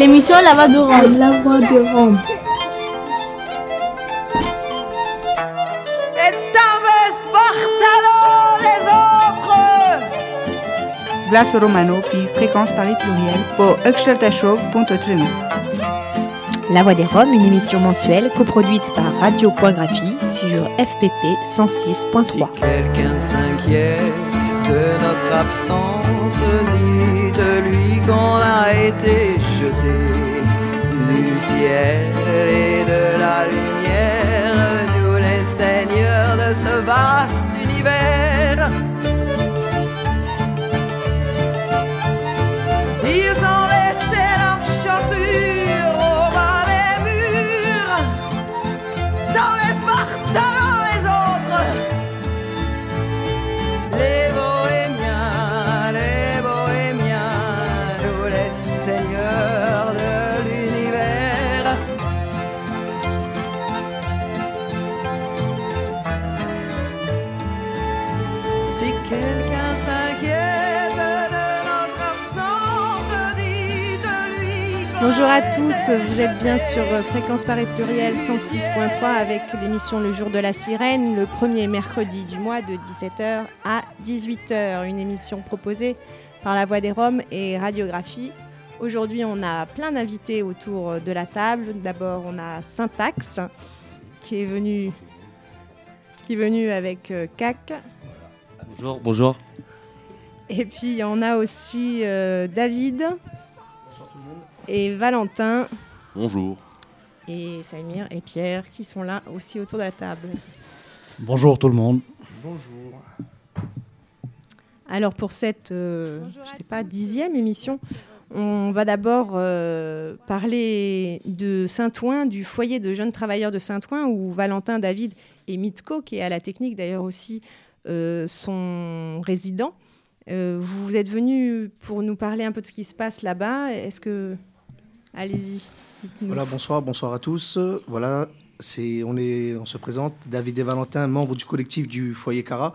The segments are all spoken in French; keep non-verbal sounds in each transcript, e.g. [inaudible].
L'émission La Voix de Rome. La Voix de Rome. Glace Romano, puis fréquence Paris pluriel, pour Show.3. La Voix des Roms, une émission mensuelle coproduite par Radio.graphie sur FPP 106.3. Si quelqu'un s'inquiète de notre absence, dites-lui qu'on a été jeté du ciel et de la lumière, nous les seigneurs de ce vaste univers. Bonjour à tous, vous êtes bien sur Fréquence Paris Pluriel 106.3 avec l'émission Le Jour de la Sirène, le premier mercredi du mois de 17h à 18h. Une émission proposée par La Voix des Roms et Radiographie. Aujourd'hui, on a plein d'invités autour de la table. D'abord, on a Syntax qui est venu, qui est venu avec euh, CAC. Bonjour, bonjour. Et puis, on a aussi euh, David et Valentin. Bonjour. Et Samir et Pierre qui sont là aussi autour de la table. Bonjour tout le monde. Bonjour. Alors pour cette, euh, je sais pas, dixième émission, on va d'abord euh, parler de Saint-Ouen, du foyer de jeunes travailleurs de Saint-Ouen, où Valentin, David et Mitko, qui est à la technique d'ailleurs aussi, euh, sont résidents. Vous êtes venus pour nous parler un peu de ce qui se passe là-bas. Est-ce que Allez-y. Voilà, bonsoir, bonsoir à tous. Voilà, c'est, on, est, on se présente, David et Valentin, membres du collectif du foyer Cara,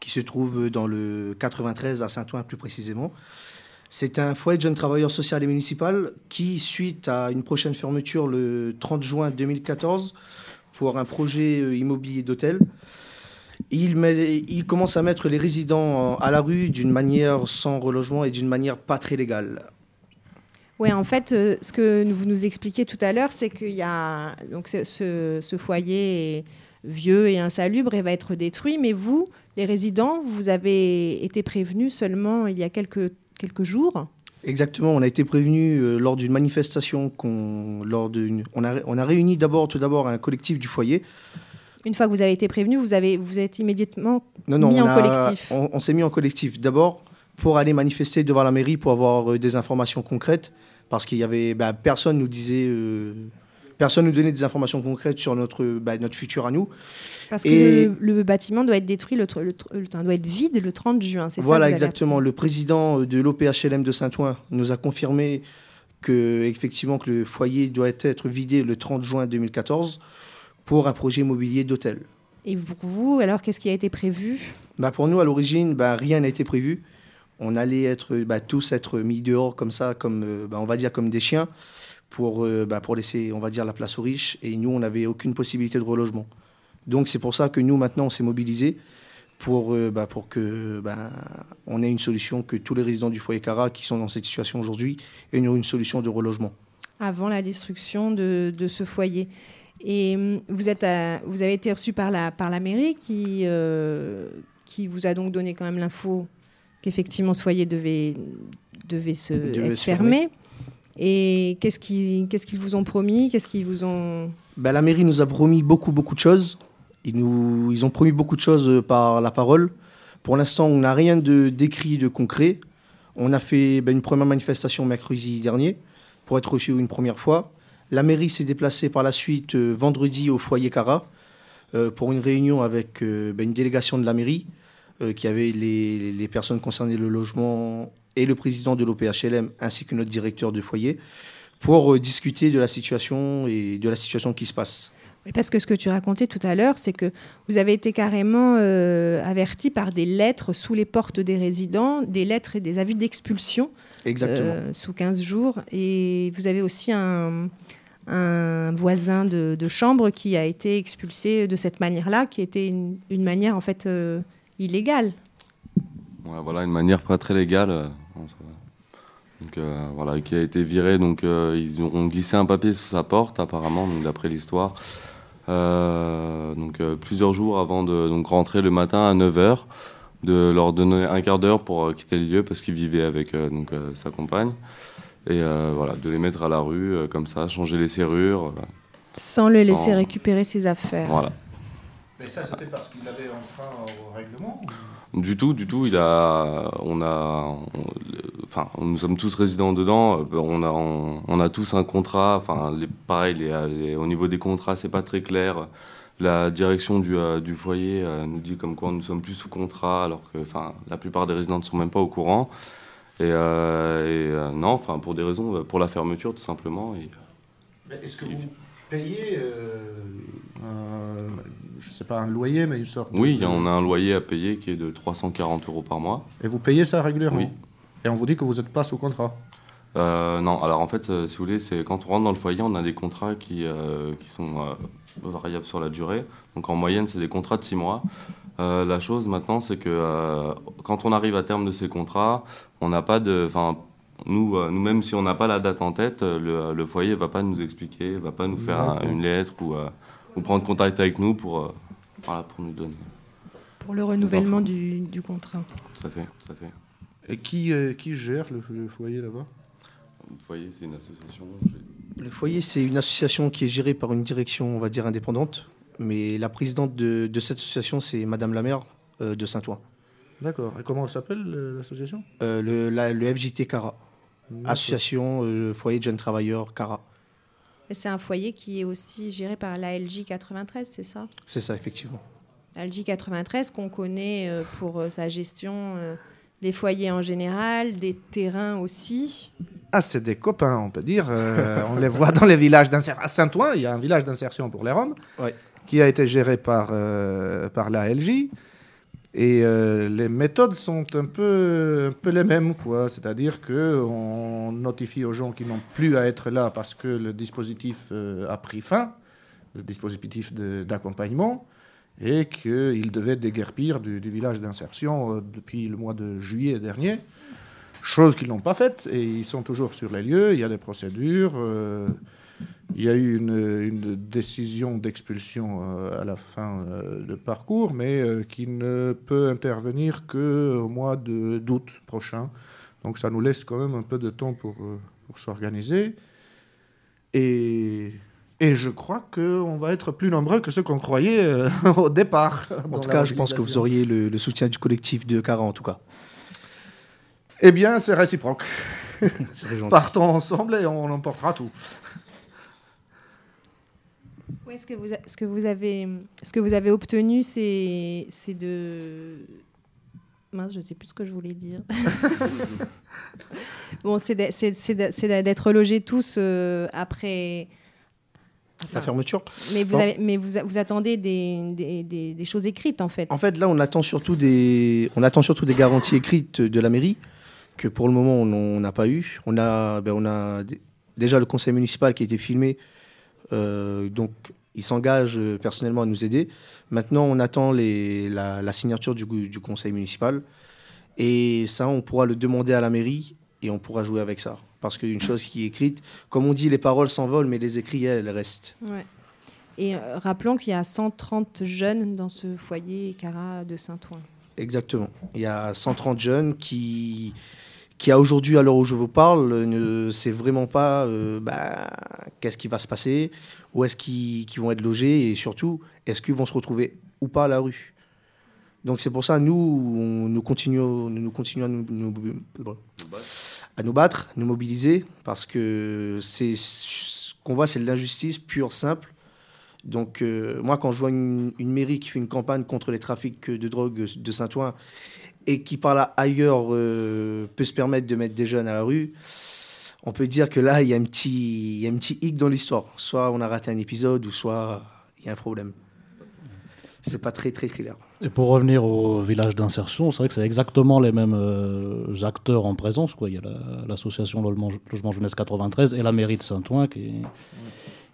qui se trouve dans le 93 à Saint-Ouen plus précisément. C'est un foyer de jeunes travailleurs sociaux et municipal qui, suite à une prochaine fermeture le 30 juin 2014 pour un projet euh, immobilier d'hôtel, il, met, il commence à mettre les résidents à la rue d'une manière sans relogement et d'une manière pas très légale. Oui, en fait, euh, ce que vous nous expliquiez tout à l'heure, c'est qu'il y a donc ce, foyer est vieux et insalubre et va être détruit, mais vous, les résidents, vous avez été prévenus seulement il y a quelques, quelques jours? Exactement, on a été prévenus euh, lors d'une manifestation qu'on, lors d'une, on a, on a réuni d'abord, tout d'abord, un collectif du foyer. Une fois que vous avez été prévenu, vous avez, vous êtes immédiatement non, non, mis on en collectif. On, on s'est mis en collectif d'abord pour aller manifester devant la mairie pour avoir euh, des informations concrètes parce qu'il y avait bah, personne nous disait euh, personne nous donnait des informations concrètes sur notre bah, notre futur à nous. Parce que le, bâtiment doit être détruit, le, doit être vide le 30 juin, c'est Voilà, exactement. Le président de l'OPHLM de Saint-Ouen nous a confirmé que effectivement que le foyer doit être vidé le 30 juin 2014 pour un projet immobilier d'hôtel. Et pour vous, alors qu'est-ce qui a été prévu? Bah Pour nous, à l'origine, bah, rien n'a été prévu on allait être bah, tous être mis dehors comme ça, comme euh, bah, on va dire comme des chiens, pour, euh, bah, pour laisser, on va dire, la place aux riches. Et nous, on n'avait aucune possibilité de relogement. Donc c'est pour ça que nous, maintenant, on s'est mobilisés pour, euh, pour que on ait une solution, que tous les résidents du foyer Cara qui sont dans cette situation aujourd'hui aient une, solution de relogement. Avant la destruction de, ce foyer. Et hum, vous, êtes vous avez été reçu par la, par la mairie qui, qui vous a donc donné quand même l'info qu'effectivement ce foyer devait, devait se être fermé. Et qu'est-ce qu'ils qu'est-ce qu'ils vous ont promis? Qu'est-ce qu'ils vous ont ben, La mairie nous a promis beaucoup, beaucoup de choses. Ils, nous, ils ont promis beaucoup de choses euh, par la parole. Pour l'instant, on n'a rien de décrit, de concret. On a fait ben, une première manifestation mercredi dernier pour être reçu une première fois. La mairie s'est déplacée par la suite euh, vendredi au foyer Cara euh, pour une réunion avec ben, une délégation de la mairie. Euh, qui avait les, personnes concernées le logement et le président de l'OPHLM ainsi que notre directeur de foyer pour euh, discuter de la situation et de la situation qui se passe. Oui, parce que ce que tu racontais tout à l'heure, c'est que vous avez été carrément euh, averti par des lettres sous les portes des résidents, des lettres et des avis d'expulsion Exactement. euh, sous 15 jours. Et vous avez aussi un, un voisin de, chambre qui a été expulsé de cette manière-là, qui était une, manière en fait euh, illégale. Voilà, une manière pas très légale. euh. Donc euh, voilà, qui a été viré. Donc ils ont glissé un papier sous sa porte, apparemment, d'après l'histoire. Donc plusieurs jours avant de donc rentrer le matin à 9h, de leur donner un quart d'heure pour quitter le lieu parce qu'il vivait avec donc sa compagne. Et euh, voilà, de les mettre à la rue euh, comme ça, changer les serrures. euh, Sans le laisser récupérer ses affaires. voilà. Mais ça, c'était parce qu'il avait enfreint au règlement Du tout, du tout. Il a, on a, on- enfin, nous sommes tous résidents dedans. On a, on, on a tous un contrat. Enfin, les, pareil, les- les- au niveau des contrats, c'est pas très clair. La direction du, euh, du foyer euh, nous dit comme quoi nous sommes plus sous contrat, alors que, enfin, la plupart des résidents ne sont même pas au courant. Et, euh, et, euh, non, enfin, pour des raisons, pour la fermeture, tout simplement. Est-ce que vous payez, euh, un- je sais pas, un loyer, mais une sorte de- oui, on a un loyer à payer qui est de 340 euros par mois. Et vous payez ça régulièrement Oui. Et on vous dit que vous n'êtes pas sous contrat Euh, non, alors en fait, euh, si vous voulez, c'est quand on rentre dans le foyer, on a des contrats qui, euh, qui sont variables sur la durée. Donc en moyenne, c'est des contrats de 6 mois. Euh, la chose maintenant, c'est que euh, quand on arrive à terme de ces contrats, on n'a pas de. Enfin, nous, euh, nous-mêmes, si on n'a pas la date en tête, le, le foyer ne va pas nous expliquer, va pas nous faire un- une lettre ou, euh, ou prendre contact avec nous pour, euh, voilà, pour nous donner. Pour le renouvellement du, du contrat. Ça fait, ça fait. Et qui, euh, qui gère le, le foyer là-bas? Le foyer, c'est une association. Le foyer, c'est une association qui est gérée par une direction, on va dire, indépendante. Mais la présidente de, de cette association, c'est Madame la maire euh, de Saint-Ouen. D'accord. Et comment elle s'appelle euh, l'association? Euh, le, la- le FJT CARA. Association euh, Foyer de Jeunes Travailleurs CARA. Et c'est un foyer qui est aussi géré par la LJ 93, c'est ça? C'est ça, effectivement. La LJ 93 qu'on connaît euh, pour euh, sa gestion euh, des foyers en général, des terrains aussi. Ah, c'est des copains, on peut dire. Euh, on les voit dans les villages d'insertion. À Saint-Ouen, il y a un village d'insertion pour les Roms Ouais. qui a été géré par, euh, par la LJ. Et euh, les méthodes sont un peu, un peu les mêmes, quoi. C'est-à-dire qu'on notifie aux gens qui n'ont plus à être là parce que le dispositif euh, a pris fin, le dispositif d'accompagnement, et qu'ils devaient déguerpir du, du village d'insertion depuis le mois de juillet dernier. Chose qu'ils n'ont pas faite, et ils sont toujours sur les lieux, il y a des procédures. euh, il y a eu une, une décision d'expulsion euh, à la fin euh, de parcours, mais qui ne peut intervenir qu'au mois d'août prochain. Donc ça nous laisse quand même un peu de temps pour, pour s'organiser. Et, et je crois qu'on va être plus nombreux que ceux qu'on croyait euh, [laughs] au départ. En tout cas, je pense que vous auriez le, le soutien du collectif de CARA, en tout cas. Eh bien, c'est réciproque. [laughs] Partons ensemble et on emportera tout. Oui, ce que vous, a- ce que vous avez, ce que vous avez obtenu, c'est, c'est de. Mince, je ne sais plus ce que je voulais dire. [laughs] bon, c'est, de- c'est, c'est de- c'est d'être logés tous euh, après. La fermeture. mais vous, Bon. avez- mais vous, a- vous attendez des, des, des- des choses écrites, en fait. En fait, là, on attend surtout des, on attend surtout des garanties écrites de la mairie que pour le moment on n'a pas eu. On a, ben, déjà le conseil municipal qui a été filmé, euh, donc il s'engage euh, personnellement à nous aider. Maintenant, on attend la, signature du, conseil municipal et ça, on pourra le demander à la mairie et on pourra jouer avec ça. Parce qu'une chose qui est écrite, comme on dit, les paroles s'envolent, mais les écrits, elles, restent. Et euh, rappelons qu'il y a 130 jeunes dans ce foyer Cara de Saint-Ouen. Exactement. Il y a 130 jeunes qui, qui à aujourd'hui, à l'heure où je vous parle, ne sait vraiment pas euh, bah, qu'est-ce qui va se passer, où est-ce qu'ils vont être logés et surtout, est-ce qu'ils vont se retrouver ou pas à la rue. Donc c'est pour ça, nous, on, nous continuons, nous continuons à nous, nous- à nous battre, nous mobiliser, parce que ce qu'on voit, c'est de l'injustice pure, simple. Donc euh, moi, quand je vois une, mairie qui fait une campagne contre les trafics de drogue de Saint-Ouen et qui par là ailleurs euh, peut se permettre de mettre des jeunes à la rue, on peut dire que là, il y a un petit, il y a un petit hic dans l'histoire. Soit on a raté un épisode, ou soit il y a un problème. C'est pas très très clair. Et pour revenir au village d'insertion, c'est vrai que c'est exactement les mêmes euh, acteurs en présence. Il y a la- l'association Logement, Logement Jeunesse 93 et la mairie de Saint-Ouen qui,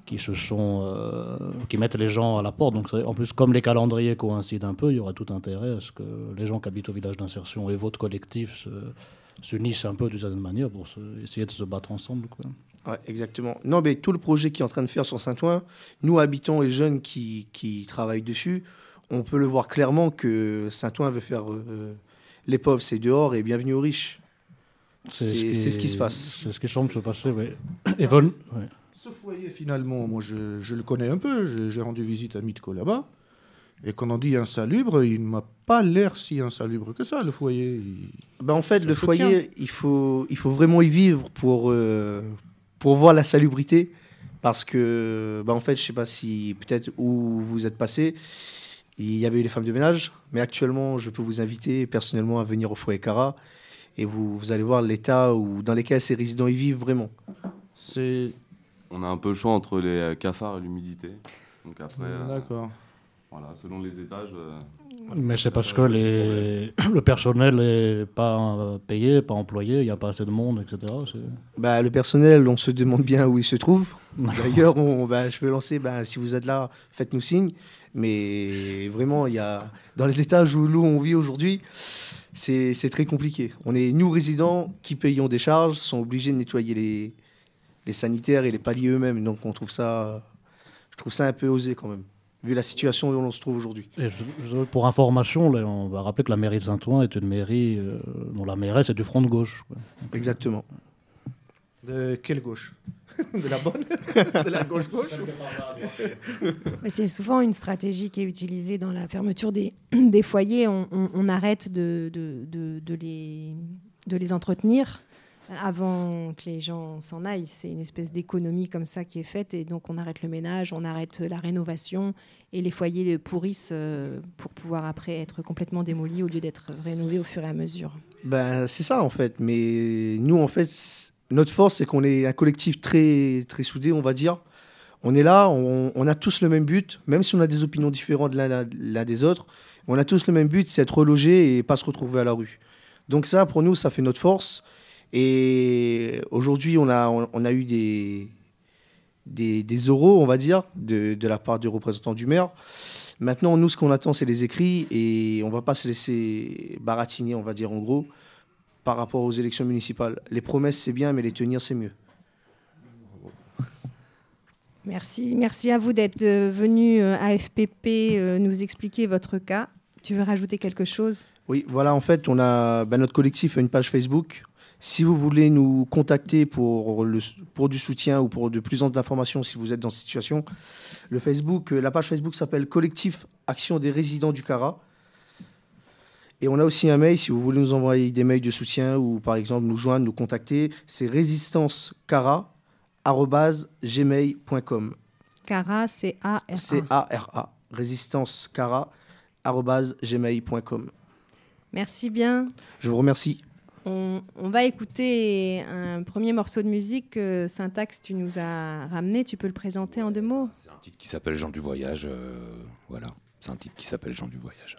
qui se sont, euh, qui mettent les gens à la porte. Donc en plus, comme les calendriers coïncident un peu, il y aura tout intérêt à ce que les gens qui habitent au village d'insertion et votre collectif se- s'unissent un peu d'une certaine manière pour se- essayer de se battre ensemble. Quoi. Ouais, exactement. Non, mais tout le projet qui est en train de faire sur Saint-Ouen, nous, habitants et jeunes qui, qui travaillent dessus, on peut le voir clairement que Saint-Ouen veut faire euh, les pauvres, c'est dehors et bienvenue aux riches. C'est c'est ce qui se passe. C'est ce qui semble se passer, oui. Et Von- ouais. Ce foyer, finalement, moi, je, je le connais un peu. J'ai rendu visite à Mitko là-bas. Et quand on dit insalubre, il ne m'a pas l'air si insalubre que ça, le foyer. Il- Ben, en fait, le foyer, il faut, il faut vraiment y vivre pour, euh, pour voir la salubrité. Parce que, ben, en fait, je sais pas si peut-être où vous êtes passé, il y avait eu les femmes de ménage. Mais actuellement, je peux vous inviter personnellement à venir au foyer Cara. Et vous, vous allez voir l'état dans lequel ces résidents y vivent vraiment. C'est. On a un peu le choix entre les euh, cafards et l'humidité. Donc après, euh, D'accord. voilà, selon les étages. euh, Mais c'est parce que les... [coughs] le personnel n'est pas payé, pas employé, il n'y a pas assez de monde, etc. Bah, le personnel, on se demande bien où il se trouve. [laughs] D'ailleurs, on, bah, je peux lancer, bah, si vous êtes là, faites-nous signe. Mais vraiment, il y a, dans les étages où nous, on vit aujourd'hui, c'est c'est très compliqué. On est, nous, résidents, qui payons des charges, sont obligés de nettoyer les, les sanitaires et les paliers eux-mêmes. Donc, on trouve ça, je trouve ça un peu osé quand même, vu la situation où on se trouve aujourd'hui. Pour information, là, on va rappeler que la mairie de Saint-Ouen est une mairie euh, dont la mairesse est du front de gauche. quoi. Exactement. De quelle gauche? [laughs] De la bonne? [laughs] De la gauche-gauche? Mais C'est souvent une stratégie qui est utilisée dans la fermeture des, des foyers. On, on- on arrête de, de- de- de les, de les entretenir avant que les gens s'en aillent. C'est une espèce d'économie comme ça qui est faite. Et donc, on arrête le ménage, on arrête la rénovation. Et les foyers pourrissent euh, pour pouvoir après être complètement démolis au lieu d'être rénovés au fur et à mesure. Ben, c'est ça en fait. Mais nous, en fait, notre force, c'est qu'on est un collectif très, très soudé, on va dire. On est là, on, a tous le même but, même si on a des opinions différentes l'un des autres. On a tous le même but, c'est être relogé et pas se retrouver à la rue. Donc ça, pour nous, ça fait notre force. Et aujourd'hui, on a, on, on a eu des, des, des oraux, on va dire, de, de la part du représentant du maire. Maintenant, nous, ce qu'on attend, c'est les écrits et on va pas se laisser baratiner, on va dire en gros, par rapport aux élections municipales. Les promesses, c'est bien, mais les tenir, c'est mieux. Merci, merci à vous d'être euh, venu euh, à FPP euh, nous expliquer votre cas. Tu veux rajouter quelque chose? Oui, voilà, en fait, on a ben, notre collectif a une page Facebook. Si vous voulez nous contacter pour, le, pour du soutien ou pour de plus d'informations, si vous êtes dans cette situation, le Facebook, euh, la page Facebook s'appelle Collectif Action des résidents du Cara. Et on a aussi un mail, si vous voulez nous envoyer des mails de soutien ou par exemple nous joindre, nous contacter, c'est résistancecara.gmail.com. Cara, c'est A-R-A. C-A-R-A. Résistancecara.gmail.com. Merci bien. Je vous remercie. On, on va écouter un premier morceau de musique que Syntax, tu nous as ramené. Tu peux le présenter en deux mots? C'est un titre qui s'appelle Jean du Voyage. euh, voilà, c'est un titre qui s'appelle Jean du Voyage.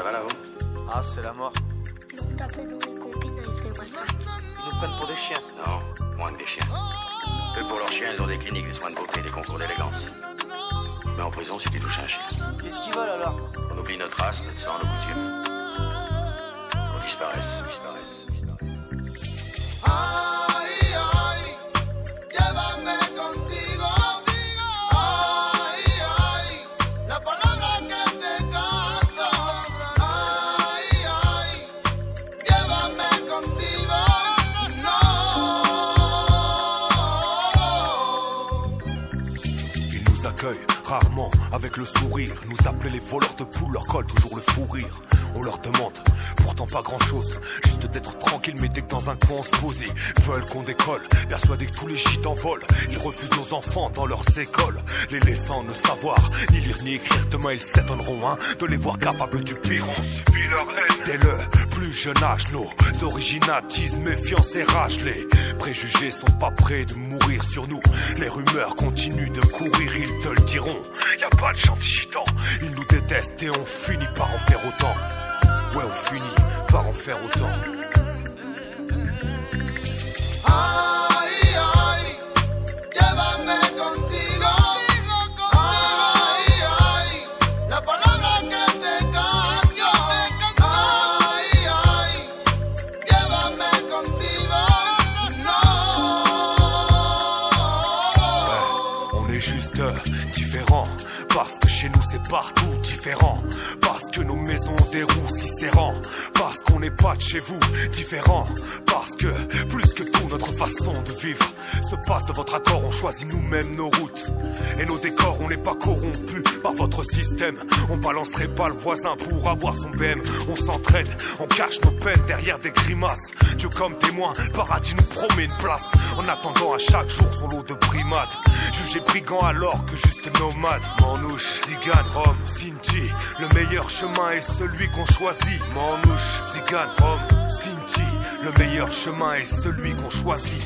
Ça va là-haut Ah, c'est la mort. Ils ont tapé dans les copines avec les. Ils nous prennent pour des chiens. Non, moins que des chiens. Eux, pour leurs chiens, ils ont des cliniques, des soins de beauté, des concours d'élégance. Mais en prison, si tu touches un chien, Qu'est-ce qu'ils veulent alors? On oublie notre race, notre sang, nos coutumes. On disparaisse, disparaisse, disparaisse. Avec le sourire. Nous appelaient les voleurs de poules, leur colle toujours le fou rire. on leur demande pourtant pas grand chose. Juste d'être tranquille, mais dès que dans un coin on se veulent qu'on décolle. Persuadés que tous les gitans volent, ils refusent nos enfants dans leurs écoles. Les laissant ne savoir ni lire ni écrire. Demain ils s'étonneront hein, de les voir capables du pire. On subit leur haine. Dès le plus jeune âge, nos originatismes, méfiance et rage. Les préjugés sont pas prêts de mourir sur nous. Les rumeurs continuent de courir, ils te le diront. Y a pas de gentil gitan, ils nous détestent et on finit par en faire autant. Ouais, on finit par en faire autant. Ay, Qu'on n'est pas de chez vous. Différent Parce que plus que notre façon de vivre. Se passe de votre accord On choisit nous-mêmes nos routes. Et nos décors on n'est pas corrompus par votre système. On balancerait pas le voisin pour avoir son BM On s'entraide, on cache nos peines derrière des grimaces. Dieu comme témoin, le paradis nous promet une place. En attendant à chaque jour son lot de primates. Jugé brigand alors que juste nomade. Manouche, Zigane, Rome, Sinti. Le meilleur chemin est celui qu'on choisit. Manouche, Zigane, Rome, Le meilleur chemin est celui qu'on choisit,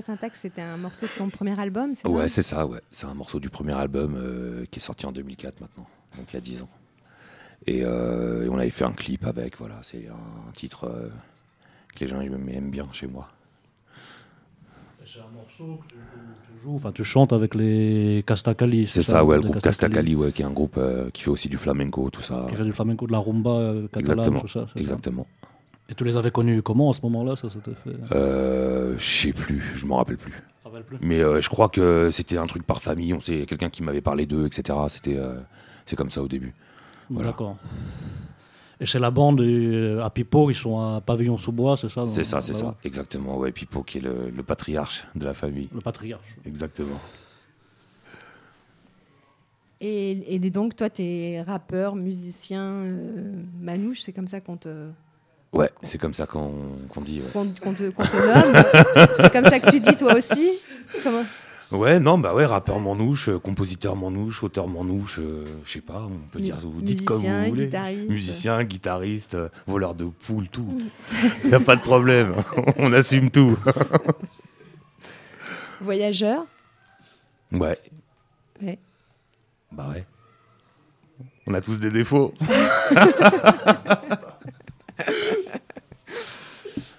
Donc ça, Syntax, c'était un morceau de ton premier album, c'est Ouais, ça c'est ça, ouais. C'est un morceau du premier album euh, qui est sorti en 2004 maintenant, donc il y a 10 ans. Et, euh, et on avait fait un clip avec, voilà, c'est un titre euh, que les gens aiment bien chez moi. C'est un morceau que tu joues, tu joues- enfin tu chantes avec les Castacali. C'est ça, ouais, le groupe Castacali, ouais, qui est un groupe euh, qui fait aussi du flamenco, tout ça. Qui fait du flamenco, de la rumba euh, catalane, Exactement, tout ça. ça? Exactement. Et tu les avais connus comment à ce moment-là Ça s'était fait Euh, je sais plus, je m'en rappelle plus. te rappelles plus? Mais euh, je crois que c'était un truc par famille, on sait quelqu'un qui m'avait parlé d'eux, etc. C'était euh, c'est comme ça au début. Voilà. D'accord. Et c'est la bande euh, à Pipo, ils sont à Pavillon sous bois, c'est ça C'est ça, c'est ça, exactement. Ouais, Pipo qui est le, le patriarche de la famille. Le patriarche. Exactement. Et, et donc, toi, tu es rappeur, musicien, euh, manouche, c'est comme ça qu'on te, Ouais, c'est comme ça qu'on qu'on dit. ouais. qu'on, te, nomme. [laughs] c'est comme ça que tu dis, toi aussi? Comment? Ouais, non, bah ouais, rappeur manouche, euh, compositeur manouche, auteur manouche, euh, je sais pas, on peut dire, vous dites comme vous voulez. guitariste. Musicien, guitariste, euh, voleur de poules, tout. Il [laughs] a pas de problème, [laughs] on assume tout. Voyageur? Ouais, Ouais. bah ouais. On a tous des défauts.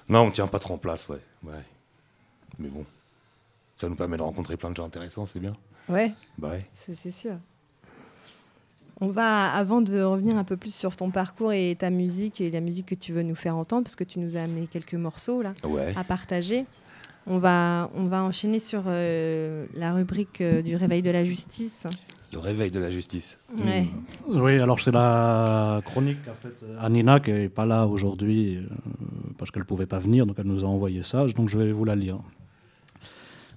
Non, on tient pas trop en place, ouais. ouais. Mais bon, ça nous permet de rencontrer plein de gens intéressants, c'est bien. Ouais, Bah ouais. c'est, sûr. On va, avant de revenir un peu plus sur ton parcours et ta musique et la musique que tu veux nous faire entendre, parce que tu nous as amené quelques morceaux là Ouais. à partager, on va, on va enchaîner sur euh, la rubrique euh, du réveil de la justice. Le réveil de la justice. Ouais. Oui, alors c'est la chronique qu'a faite Anina, qui n'est pas là aujourd'hui euh, parce qu'elle ne pouvait pas venir, donc elle nous a envoyé ça, donc je vais vous la lire.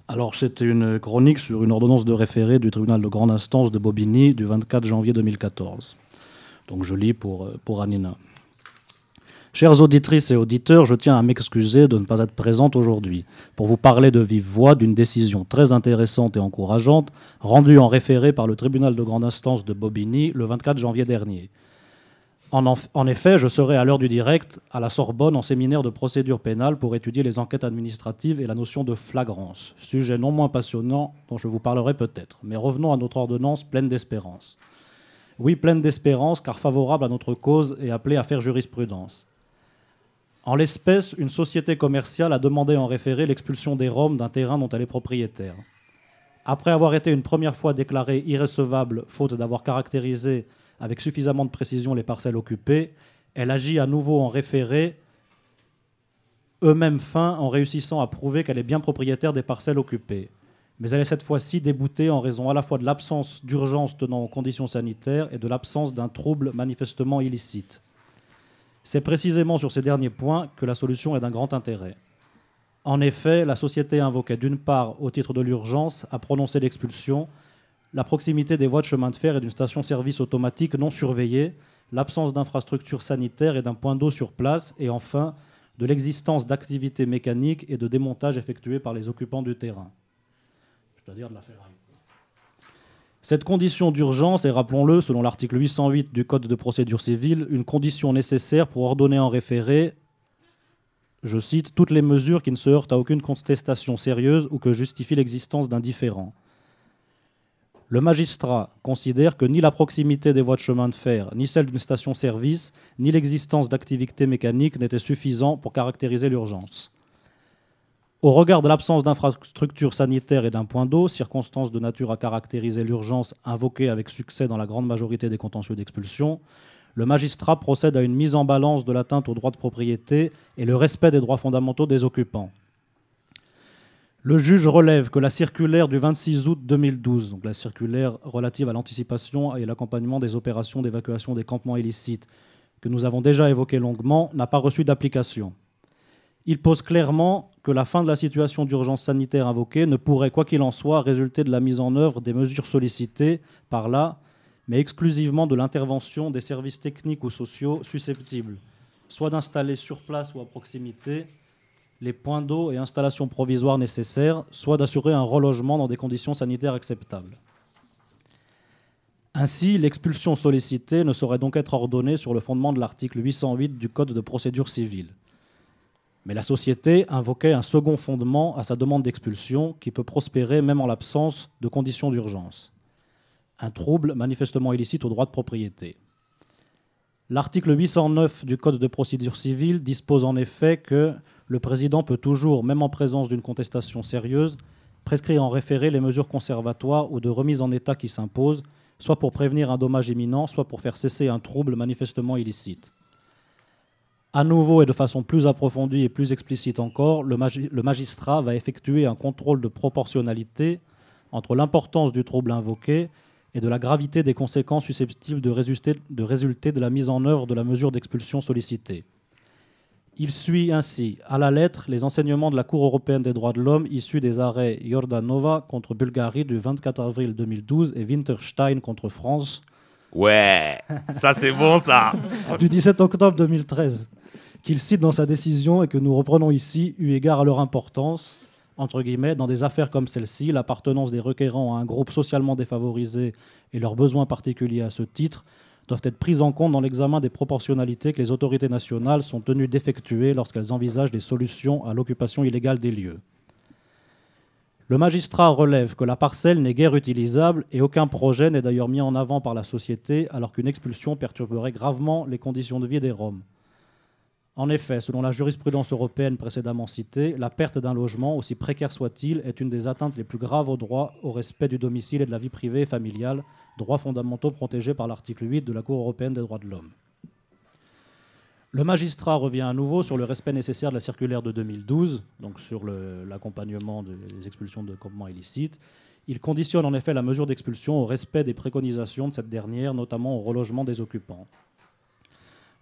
Alors c'était une chronique sur une ordonnance de référé du tribunal de grande instance de Bobigny du 24 janvier 2014. Donc je lis pour, euh, pour Anina. Chères auditrices et auditeurs, je tiens à m'excuser de ne pas être présente aujourd'hui pour vous parler de vive voix d'une décision très intéressante et encourageante rendue en référé par le tribunal de grande instance de Bobigny le 24 janvier dernier. En, en- effet, je serai à l'heure du direct à la Sorbonne en séminaire de procédure pénale pour étudier les enquêtes administratives et la notion de flagrance, sujet non moins passionnant dont je vous parlerai peut-être. Mais revenons à notre ordonnance pleine d'espérance. Oui, pleine d'espérance, car favorable à notre cause et appelée à faire jurisprudence. En l'espèce, une société commerciale a demandé en référé l'expulsion des Roms d'un terrain dont elle est propriétaire. Après avoir été une première fois déclarée irrécevable, faute d'avoir caractérisé avec suffisamment de précision les parcelles occupées, elle agit à nouveau en référé, eux-mêmes fins en réussissant à prouver qu'elle est bien propriétaire des parcelles occupées. Mais elle est cette fois-ci déboutée en raison à la fois de l'absence d'urgence tenant aux conditions sanitaires et de l'absence d'un trouble manifestement illicite. C'est précisément sur ces derniers points que la solution est d'un grand intérêt. En effet, la société invoquait d'une part, au titre de l'urgence, à prononcer l'expulsion, la proximité des voies de chemin de fer et d'une station-service automatique non surveillée, l'absence d'infrastructures sanitaires et d'un point d'eau sur place, et enfin, de l'existence d'activités mécaniques et de démontage effectués par les occupants du terrain. Cette condition d'urgence est, rappelons-le, selon l'article 808 du Code de procédure civile, une condition nécessaire pour ordonner en référé, je cite, toutes les mesures qui ne se heurtent à aucune contestation sérieuse ou que justifient l'existence d'un différend. Le magistrat considère que ni la proximité des voies de chemin de fer, ni celle d'une station-service, ni l'existence d'activités mécaniques n'étaient suffisants pour caractériser l'urgence. Au regard de l'absence d'infrastructures sanitaires et d'un point d'eau, circonstance de nature à caractériser l'urgence invoquée avec succès dans la grande majorité des contentieux d'expulsion, le magistrat procède à une mise en balance de l'atteinte aux droits de propriété et le respect des droits fondamentaux des occupants. Le juge relève que la circulaire du 26 août 2012, donc la circulaire relative à l'anticipation et l'accompagnement des opérations d'évacuation des campements illicites, que nous avons déjà évoquée longuement, n'a pas reçu d'application. Il pose clairement que la fin de la situation d'urgence sanitaire invoquée ne pourrait, quoi qu'il en soit, résulter de la mise en œuvre des mesures sollicitées par là, mais exclusivement de l'intervention des services techniques ou sociaux susceptibles, soit d'installer sur place ou à proximité les points d'eau et installations provisoires nécessaires, soit d'assurer un relogement dans des conditions sanitaires acceptables. Ainsi, l'expulsion sollicitée ne saurait donc être ordonnée sur le fondement de l'article 808 du Code de procédure civile. Mais la société invoquait un second fondement à sa demande d'expulsion qui peut prospérer même en l'absence de conditions d'urgence. Un trouble manifestement illicite au droit de propriété. L'article 809 du Code de procédure civile dispose en effet que le président peut toujours, même en présence d'une contestation sérieuse, prescrire en référé les mesures conservatoires ou de remise en état qui s'imposent, soit pour prévenir un dommage imminent, soit pour faire cesser un trouble manifestement illicite. À nouveau et de façon plus approfondie et plus explicite encore, le, magi- le magistrat va effectuer un contrôle de proportionnalité entre l'importance du trouble invoqué et de la gravité des conséquences susceptibles de résulter, de résulter de la mise en œuvre de la mesure d'expulsion sollicitée. Il suit ainsi à la lettre les enseignements de la Cour européenne des droits de l'homme issus des arrêts Jordanova contre Bulgarie du 24 avril 2012 et Winterstein contre France Ouais, ça c'est bon ça. [laughs] du 17 octobre 2013, qu'il cite dans sa décision et que nous reprenons ici, eu égard à leur importance, entre guillemets, dans des affaires comme celle-ci, l'appartenance des requérants à un groupe socialement défavorisé et leurs besoins particuliers à ce titre doivent être prises en compte dans l'examen des proportionnalités que les autorités nationales sont tenues d'effectuer lorsqu'elles envisagent des solutions à l'occupation illégale des lieux. Le magistrat relève que la parcelle n'est guère utilisable et aucun projet n'est d'ailleurs mis en avant par la société alors qu'une expulsion perturberait gravement les conditions de vie des Roms. En effet, selon la jurisprudence européenne précédemment citée, la perte d'un logement, aussi précaire soit-il, est une des atteintes les plus graves au droit au respect du domicile et de la vie privée et familiale, droits fondamentaux protégés par l'article 8 de la Cour européenne des droits de l'homme. Le magistrat revient à nouveau sur le respect nécessaire de la circulaire de 2012, donc sur l'accompagnement des expulsions de campements illicites. Il conditionne en effet la mesure d'expulsion au respect des préconisations de cette dernière, notamment au relogement des occupants.